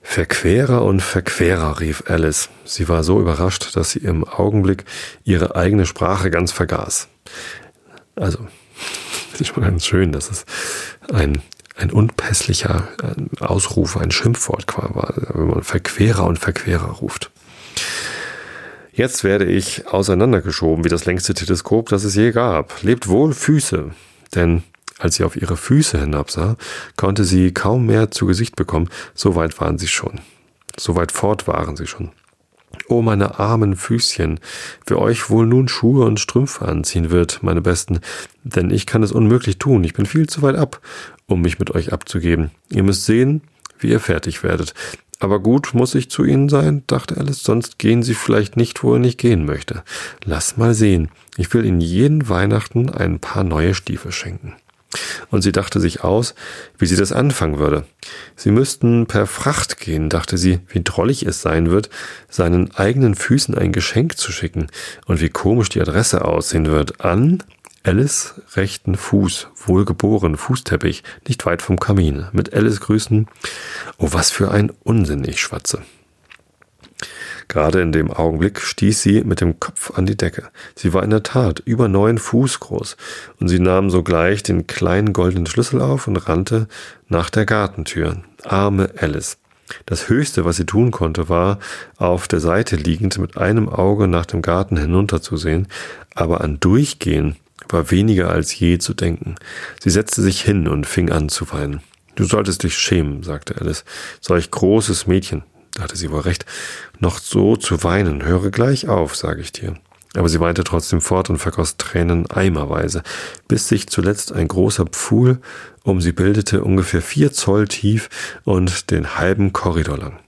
Verquerer und Verquerer, rief Alice. Sie war so überrascht, dass sie im Augenblick ihre eigene Sprache ganz vergaß. Also, finde ich mal ganz schön, dass es ein, ein unpässlicher Ausruf, ein Schimpfwort war, wenn man Verquerer und Verquerer ruft. Jetzt werde ich auseinandergeschoben wie das längste Teleskop, das es je gab. Lebt wohl Füße, denn als sie auf ihre Füße hinabsah, konnte sie kaum mehr zu Gesicht bekommen, so weit waren sie schon. So weit fort waren sie schon. O meine armen Füßchen, wer euch wohl nun Schuhe und Strümpfe anziehen wird, meine Besten, denn ich kann es unmöglich tun, ich bin viel zu weit ab, um mich mit euch abzugeben. Ihr müsst sehen, wie ihr fertig werdet. Aber gut muss ich zu Ihnen sein, dachte Alice, sonst gehen Sie vielleicht nicht, wo er nicht gehen möchte. Lass mal sehen. Ich will Ihnen jeden Weihnachten ein paar neue Stiefel schenken und sie dachte sich aus, wie sie das anfangen würde. Sie müssten per Fracht gehen, dachte sie, wie drollig es sein wird, seinen eigenen Füßen ein Geschenk zu schicken und wie komisch die Adresse aussehen wird. An Alice rechten Fuß, wohlgeboren, Fußteppich, nicht weit vom Kamin. Mit Alice grüßen. Oh, was für ein Unsinn ich schwatze. Gerade in dem Augenblick stieß sie mit dem Kopf an die Decke. Sie war in der Tat über neun Fuß groß, und sie nahm sogleich den kleinen goldenen Schlüssel auf und rannte nach der Gartentür. Arme Alice. Das Höchste, was sie tun konnte, war, auf der Seite liegend mit einem Auge nach dem Garten hinunterzusehen, aber an Durchgehen war weniger als je zu denken. Sie setzte sich hin und fing an zu weinen. Du solltest dich schämen, sagte Alice. Solch großes Mädchen, da hatte sie wohl recht, noch so zu weinen. Höre gleich auf, sage ich dir. Aber sie weinte trotzdem fort und vergoss Tränen eimerweise, bis sich zuletzt ein großer Pfuhl um sie bildete, ungefähr vier Zoll tief und den halben Korridor lang.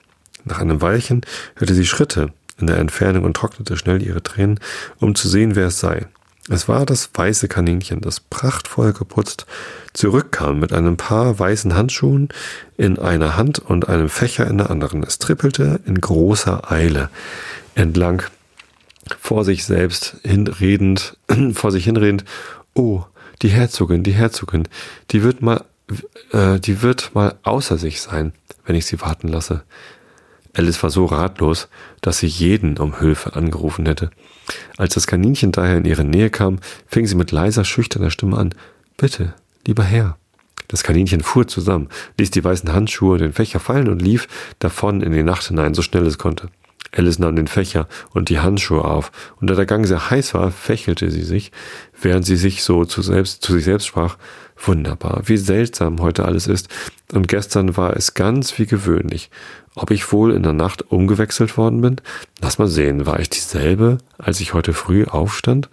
Nach einem Weilchen hörte sie Schritte in der Entfernung und trocknete schnell ihre Tränen, um zu sehen, wer es sei. Es war das weiße Kaninchen, das prachtvoll geputzt zurückkam mit einem paar weißen Handschuhen in einer Hand und einem Fächer in der anderen. Es trippelte in großer Eile entlang, vor sich selbst hinredend, vor sich hinredend. Oh, die Herzogin, die Herzogin, die wird mal, äh, die wird mal außer sich sein, wenn ich sie warten lasse. Alice war so ratlos, dass sie jeden um Hilfe angerufen hätte. Als das Kaninchen daher in ihre Nähe kam, fing sie mit leiser, schüchterner Stimme an. Bitte, lieber Herr. Das Kaninchen fuhr zusammen, ließ die weißen Handschuhe und den Fächer fallen und lief davon in die Nacht hinein, so schnell es konnte. Alice nahm den Fächer und die Handschuhe auf, und da der Gang sehr heiß war, fächelte sie sich, während sie sich so zu, selbst, zu sich selbst sprach, wunderbar, wie seltsam heute alles ist, und gestern war es ganz wie gewöhnlich. Ob ich wohl in der Nacht umgewechselt worden bin? Lass mal sehen, war ich dieselbe, als ich heute früh aufstand?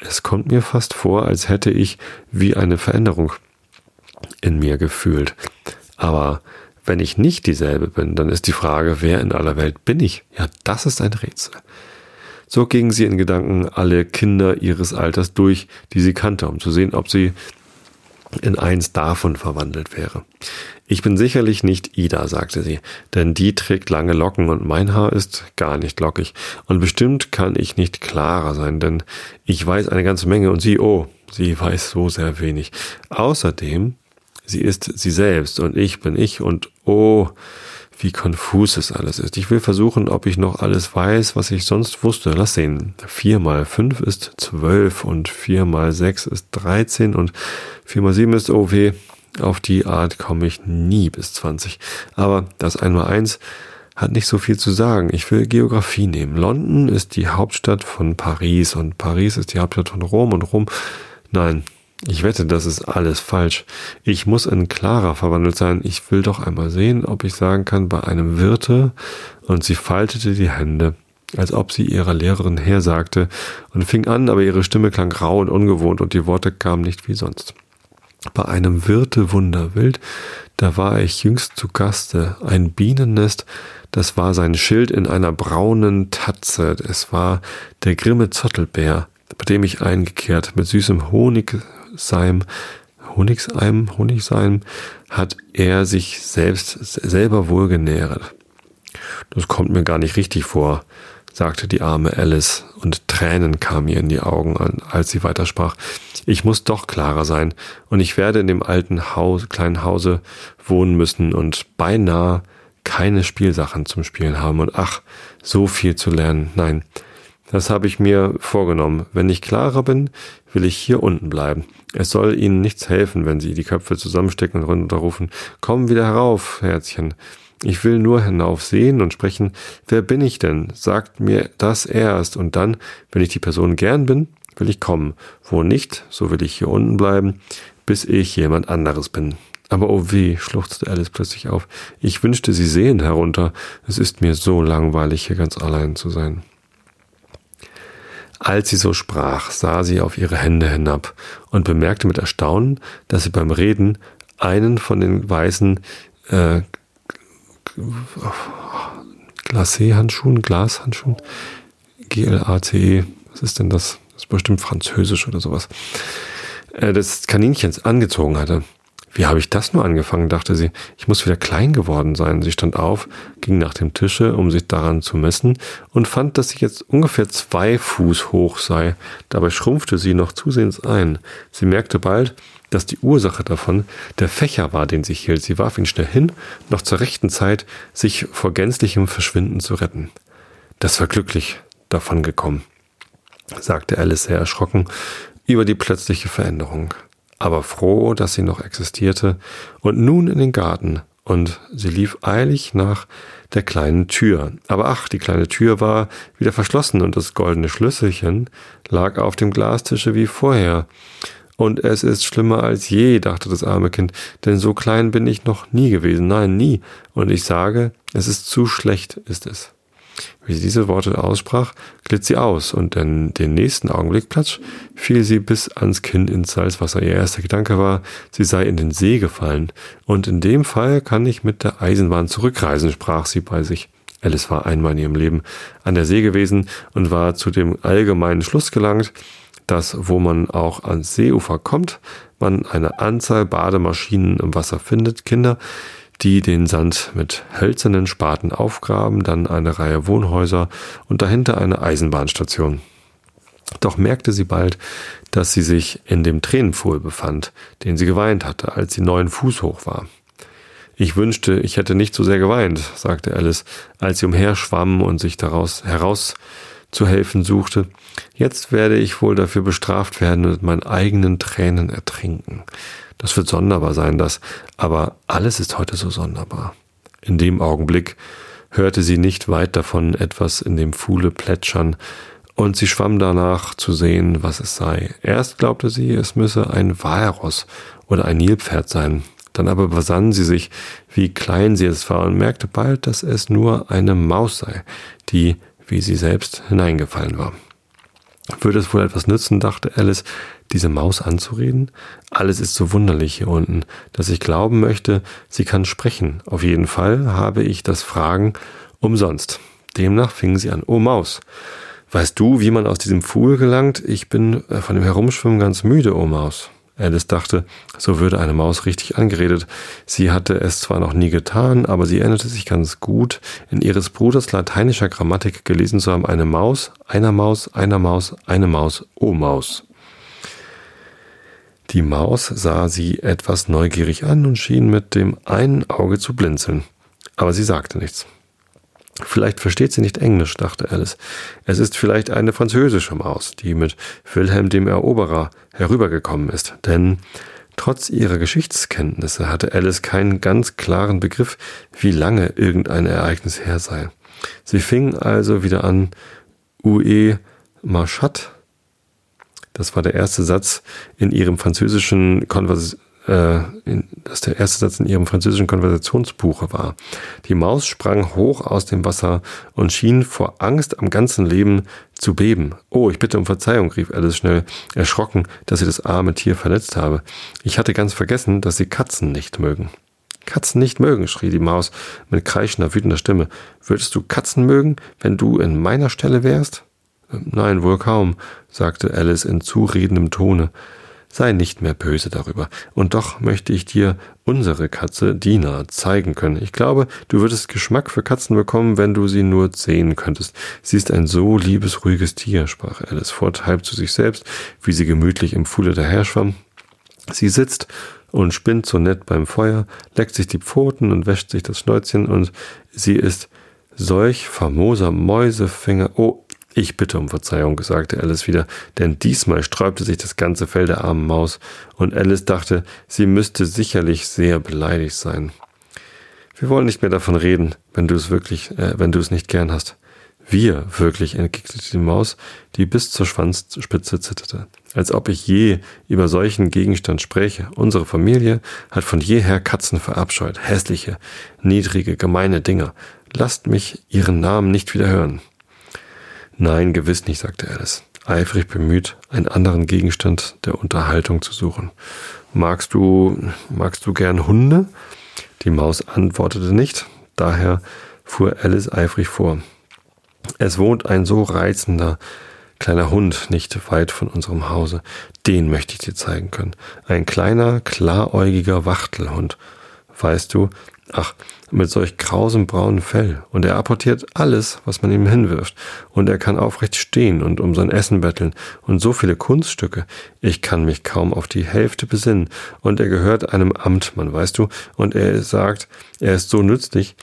Es kommt mir fast vor, als hätte ich wie eine Veränderung in mir gefühlt. Aber wenn ich nicht dieselbe bin, dann ist die Frage, wer in aller Welt bin ich? Ja, das ist ein Rätsel. So gingen sie in Gedanken alle Kinder ihres Alters durch, die sie kannte, um zu sehen, ob sie in eins davon verwandelt wäre. Ich bin sicherlich nicht Ida, sagte sie, denn die trägt lange Locken und mein Haar ist gar nicht lockig. Und bestimmt kann ich nicht klarer sein, denn ich weiß eine ganze Menge und sie, oh, sie weiß so sehr wenig. Außerdem Sie ist sie selbst und ich bin ich und oh, wie konfus es alles ist. Ich will versuchen, ob ich noch alles weiß, was ich sonst wusste. Lass sehen. Vier mal fünf ist zwölf und vier mal sechs ist dreizehn und vier mal sieben ist, oh weh, auf die Art komme ich nie bis zwanzig. Aber das einmal eins hat nicht so viel zu sagen. Ich will Geografie nehmen. London ist die Hauptstadt von Paris und Paris ist die Hauptstadt von Rom und Rom, nein, ich wette, das ist alles falsch. Ich muss in Clara verwandelt sein. Ich will doch einmal sehen, ob ich sagen kann, bei einem Wirte. Und sie faltete die Hände, als ob sie ihrer Lehrerin hersagte und fing an, aber ihre Stimme klang rau und ungewohnt und die Worte kamen nicht wie sonst. Bei einem Wirte Wunderwild, da war ich jüngst zu Gaste, ein Bienennest, das war sein Schild in einer braunen Tatze, es war der grimme Zottelbär, bei dem ich eingekehrt mit süßem Honig seinem Honigseim, Honigseim hat er sich selbst selber wohl genährt. Das kommt mir gar nicht richtig vor, sagte die arme Alice, und Tränen kamen ihr in die Augen, als sie weitersprach. Ich muss doch klarer sein, und ich werde in dem alten Haus, kleinen Hause wohnen müssen und beinahe keine Spielsachen zum Spielen haben und ach, so viel zu lernen. Nein, das habe ich mir vorgenommen. Wenn ich klarer bin, will ich hier unten bleiben. Es soll Ihnen nichts helfen, wenn Sie die Köpfe zusammenstecken und runterrufen, komm wieder herauf, Herzchen. Ich will nur hinauf sehen und sprechen, wer bin ich denn? Sagt mir das erst, und dann, wenn ich die Person gern bin, will ich kommen. Wo nicht, so will ich hier unten bleiben, bis ich jemand anderes bin. Aber oh weh, schluchzte Alice plötzlich auf. Ich wünschte, Sie sehen herunter. Es ist mir so langweilig, hier ganz allein zu sein. Als sie so sprach, sah sie auf ihre Hände hinab und bemerkte mit Erstaunen, dass sie beim Reden einen von den weißen äh, Glacé-Handschuhen, Glashandschuhen, G-L-A-C-E, was ist denn das? Das ist bestimmt französisch oder sowas, äh, des Kaninchens angezogen hatte. Wie habe ich das nur angefangen, dachte sie. Ich muss wieder klein geworden sein. Sie stand auf, ging nach dem Tische, um sich daran zu messen, und fand, dass sie jetzt ungefähr zwei Fuß hoch sei. Dabei schrumpfte sie noch zusehends ein. Sie merkte bald, dass die Ursache davon der Fächer war, den sie hielt. Sie warf ihn schnell hin, noch zur rechten Zeit, sich vor gänzlichem Verschwinden zu retten. Das war glücklich davon gekommen, sagte Alice sehr erschrocken über die plötzliche Veränderung aber froh, dass sie noch existierte, und nun in den Garten, und sie lief eilig nach der kleinen Tür. Aber ach, die kleine Tür war wieder verschlossen, und das goldene Schlüsselchen lag auf dem Glastische wie vorher. Und es ist schlimmer als je, dachte das arme Kind, denn so klein bin ich noch nie gewesen, nein, nie. Und ich sage, es ist zu schlecht, ist es. Wie sie diese Worte aussprach, glitt sie aus und in den nächsten Augenblick, platsch, fiel sie bis ans Kinn ins Salzwasser. Ihr erster Gedanke war, sie sei in den See gefallen. Und in dem Fall kann ich mit der Eisenbahn zurückreisen, sprach sie bei sich. Alice war einmal in ihrem Leben an der See gewesen und war zu dem allgemeinen Schluss gelangt, dass, wo man auch ans Seeufer kommt, man eine Anzahl Bademaschinen im Wasser findet. Kinder, die den Sand mit hölzernen Spaten aufgraben, dann eine Reihe Wohnhäuser und dahinter eine Eisenbahnstation. Doch merkte sie bald, dass sie sich in dem Tränenpfuhl befand, den sie geweint hatte, als sie neun Fuß hoch war. Ich wünschte, ich hätte nicht so sehr geweint, sagte Alice, als sie umherschwamm und sich daraus herauszuhelfen suchte. Jetzt werde ich wohl dafür bestraft werden und meinen eigenen Tränen ertrinken. Das wird sonderbar sein, das, aber alles ist heute so sonderbar. In dem Augenblick hörte sie nicht weit davon etwas in dem Fuhle plätschern, und sie schwamm danach zu sehen, was es sei. Erst glaubte sie, es müsse ein Walross oder ein Nilpferd sein. Dann aber besann sie sich, wie klein sie es war und merkte bald, dass es nur eine Maus sei, die, wie sie selbst, hineingefallen war. Würde es wohl etwas nützen, dachte Alice, diese Maus anzureden? Alles ist so wunderlich hier unten, dass ich glauben möchte, sie kann sprechen. Auf jeden Fall habe ich das Fragen umsonst. Demnach fing sie an. Oh Maus, Weißt du, wie man aus diesem Pool gelangt? Ich bin äh, von dem Herumschwimmen ganz müde, oh Maus. Alice dachte, so würde eine Maus richtig angeredet. Sie hatte es zwar noch nie getan, aber sie erinnerte sich ganz gut, in ihres Bruders lateinischer Grammatik gelesen zu haben, eine Maus, einer Maus, einer Maus, eine Maus, oh Maus. Die Maus sah sie etwas neugierig an und schien mit dem einen Auge zu blinzeln. Aber sie sagte nichts. Vielleicht versteht sie nicht Englisch, dachte Alice. Es ist vielleicht eine französische Maus, die mit Wilhelm dem Eroberer herübergekommen ist. Denn trotz ihrer Geschichtskenntnisse hatte Alice keinen ganz klaren Begriff, wie lange irgendein Ereignis her sei. Sie fing also wieder an, Ue Marchat. Das war der erste Satz in ihrem französischen Konvers äh, dass der erste Satz in ihrem französischen Konversationsbuche war. Die Maus sprang hoch aus dem Wasser und schien vor Angst am ganzen Leben zu beben. Oh, ich bitte um Verzeihung, rief Alice schnell, erschrocken, dass sie das arme Tier verletzt habe. Ich hatte ganz vergessen, dass sie Katzen nicht mögen. Katzen nicht mögen, schrie die Maus mit kreischender, wütender Stimme. Würdest du Katzen mögen, wenn du in meiner Stelle wärst? Nein, wohl kaum, sagte Alice in zuredendem Tone. Sei nicht mehr böse darüber. Und doch möchte ich dir unsere Katze Dina zeigen können. Ich glaube, du würdest Geschmack für Katzen bekommen, wenn du sie nur sehen könntest. Sie ist ein so liebes, ruhiges Tier, sprach Alice fort, halb zu sich selbst, wie sie gemütlich im Fuhle daherschwamm. Sie sitzt und spinnt so nett beim Feuer, leckt sich die Pfoten und wäscht sich das Schnäuzchen und sie ist solch famoser Mäusefinger. Oh, ich bitte um Verzeihung, sagte Alice wieder, denn diesmal sträubte sich das ganze Fell der armen Maus, und Alice dachte, sie müsste sicherlich sehr beleidigt sein. Wir wollen nicht mehr davon reden, wenn du es wirklich, äh, wenn du es nicht gern hast. Wir wirklich, entgegnete die Maus, die bis zur Schwanzspitze zitterte. Als ob ich je über solchen Gegenstand spräche. Unsere Familie hat von jeher Katzen verabscheut. Hässliche, niedrige, gemeine Dinger. Lasst mich ihren Namen nicht wieder hören. Nein, gewiss nicht, sagte Alice, eifrig bemüht, einen anderen Gegenstand der Unterhaltung zu suchen. Magst du, magst du gern Hunde? Die Maus antwortete nicht, daher fuhr Alice eifrig vor. Es wohnt ein so reizender kleiner Hund nicht weit von unserem Hause. Den möchte ich dir zeigen können. Ein kleiner, klaräugiger Wachtelhund. Weißt du, ach, mit solch grausem braunen Fell, und er apportiert alles, was man ihm hinwirft, und er kann aufrecht stehen und um sein Essen betteln, und so viele Kunststücke, ich kann mich kaum auf die Hälfte besinnen, und er gehört einem Amtmann, weißt du, und er sagt, er ist so nützlich,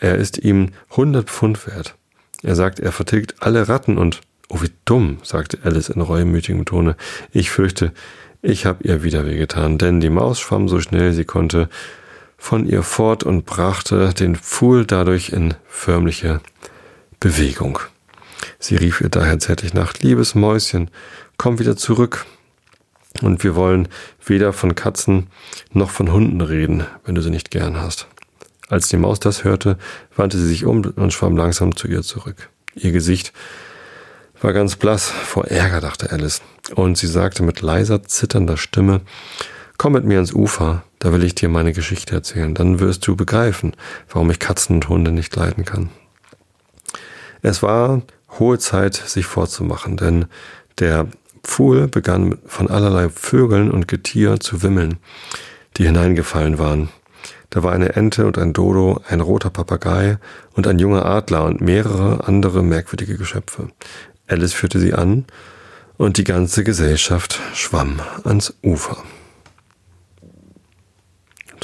er ist ihm hundert Pfund wert. Er sagt, er vertilgt alle Ratten und, oh wie dumm, sagte Alice in reumütigem Tone, ich fürchte, ich hab ihr wieder wehgetan, denn die Maus schwamm so schnell sie konnte, von ihr fort und brachte den Pfuhl dadurch in förmliche Bewegung. Sie rief ihr daher zärtlich nach, liebes Mäuschen, komm wieder zurück. Und wir wollen weder von Katzen noch von Hunden reden, wenn du sie nicht gern hast. Als die Maus das hörte, wandte sie sich um und schwamm langsam zu ihr zurück. Ihr Gesicht war ganz blass vor Ärger, dachte Alice, und sie sagte mit leiser, zitternder Stimme, Komm mit mir ans Ufer, da will ich dir meine Geschichte erzählen. Dann wirst du begreifen, warum ich Katzen und Hunde nicht leiden kann. Es war hohe Zeit, sich vorzumachen, denn der Pfuhl begann von allerlei Vögeln und Getier zu wimmeln, die hineingefallen waren. Da war eine Ente und ein Dodo, ein roter Papagei und ein junger Adler und mehrere andere merkwürdige Geschöpfe. Alice führte sie an und die ganze Gesellschaft schwamm ans Ufer.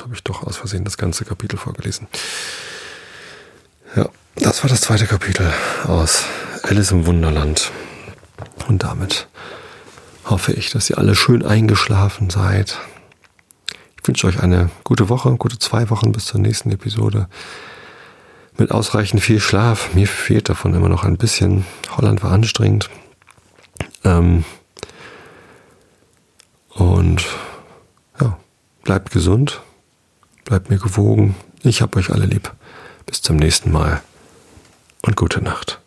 Habe ich doch aus Versehen das ganze Kapitel vorgelesen. Ja, das war das zweite Kapitel aus Alice im Wunderland. Und damit hoffe ich, dass ihr alle schön eingeschlafen seid. Ich wünsche euch eine gute Woche, gute zwei Wochen bis zur nächsten Episode. Mit ausreichend viel Schlaf. Mir fehlt davon immer noch ein bisschen. Holland war anstrengend. Ähm und ja, bleibt gesund, bleibt mir gewogen. Ich hab euch alle lieb. Bis zum nächsten Mal und gute Nacht.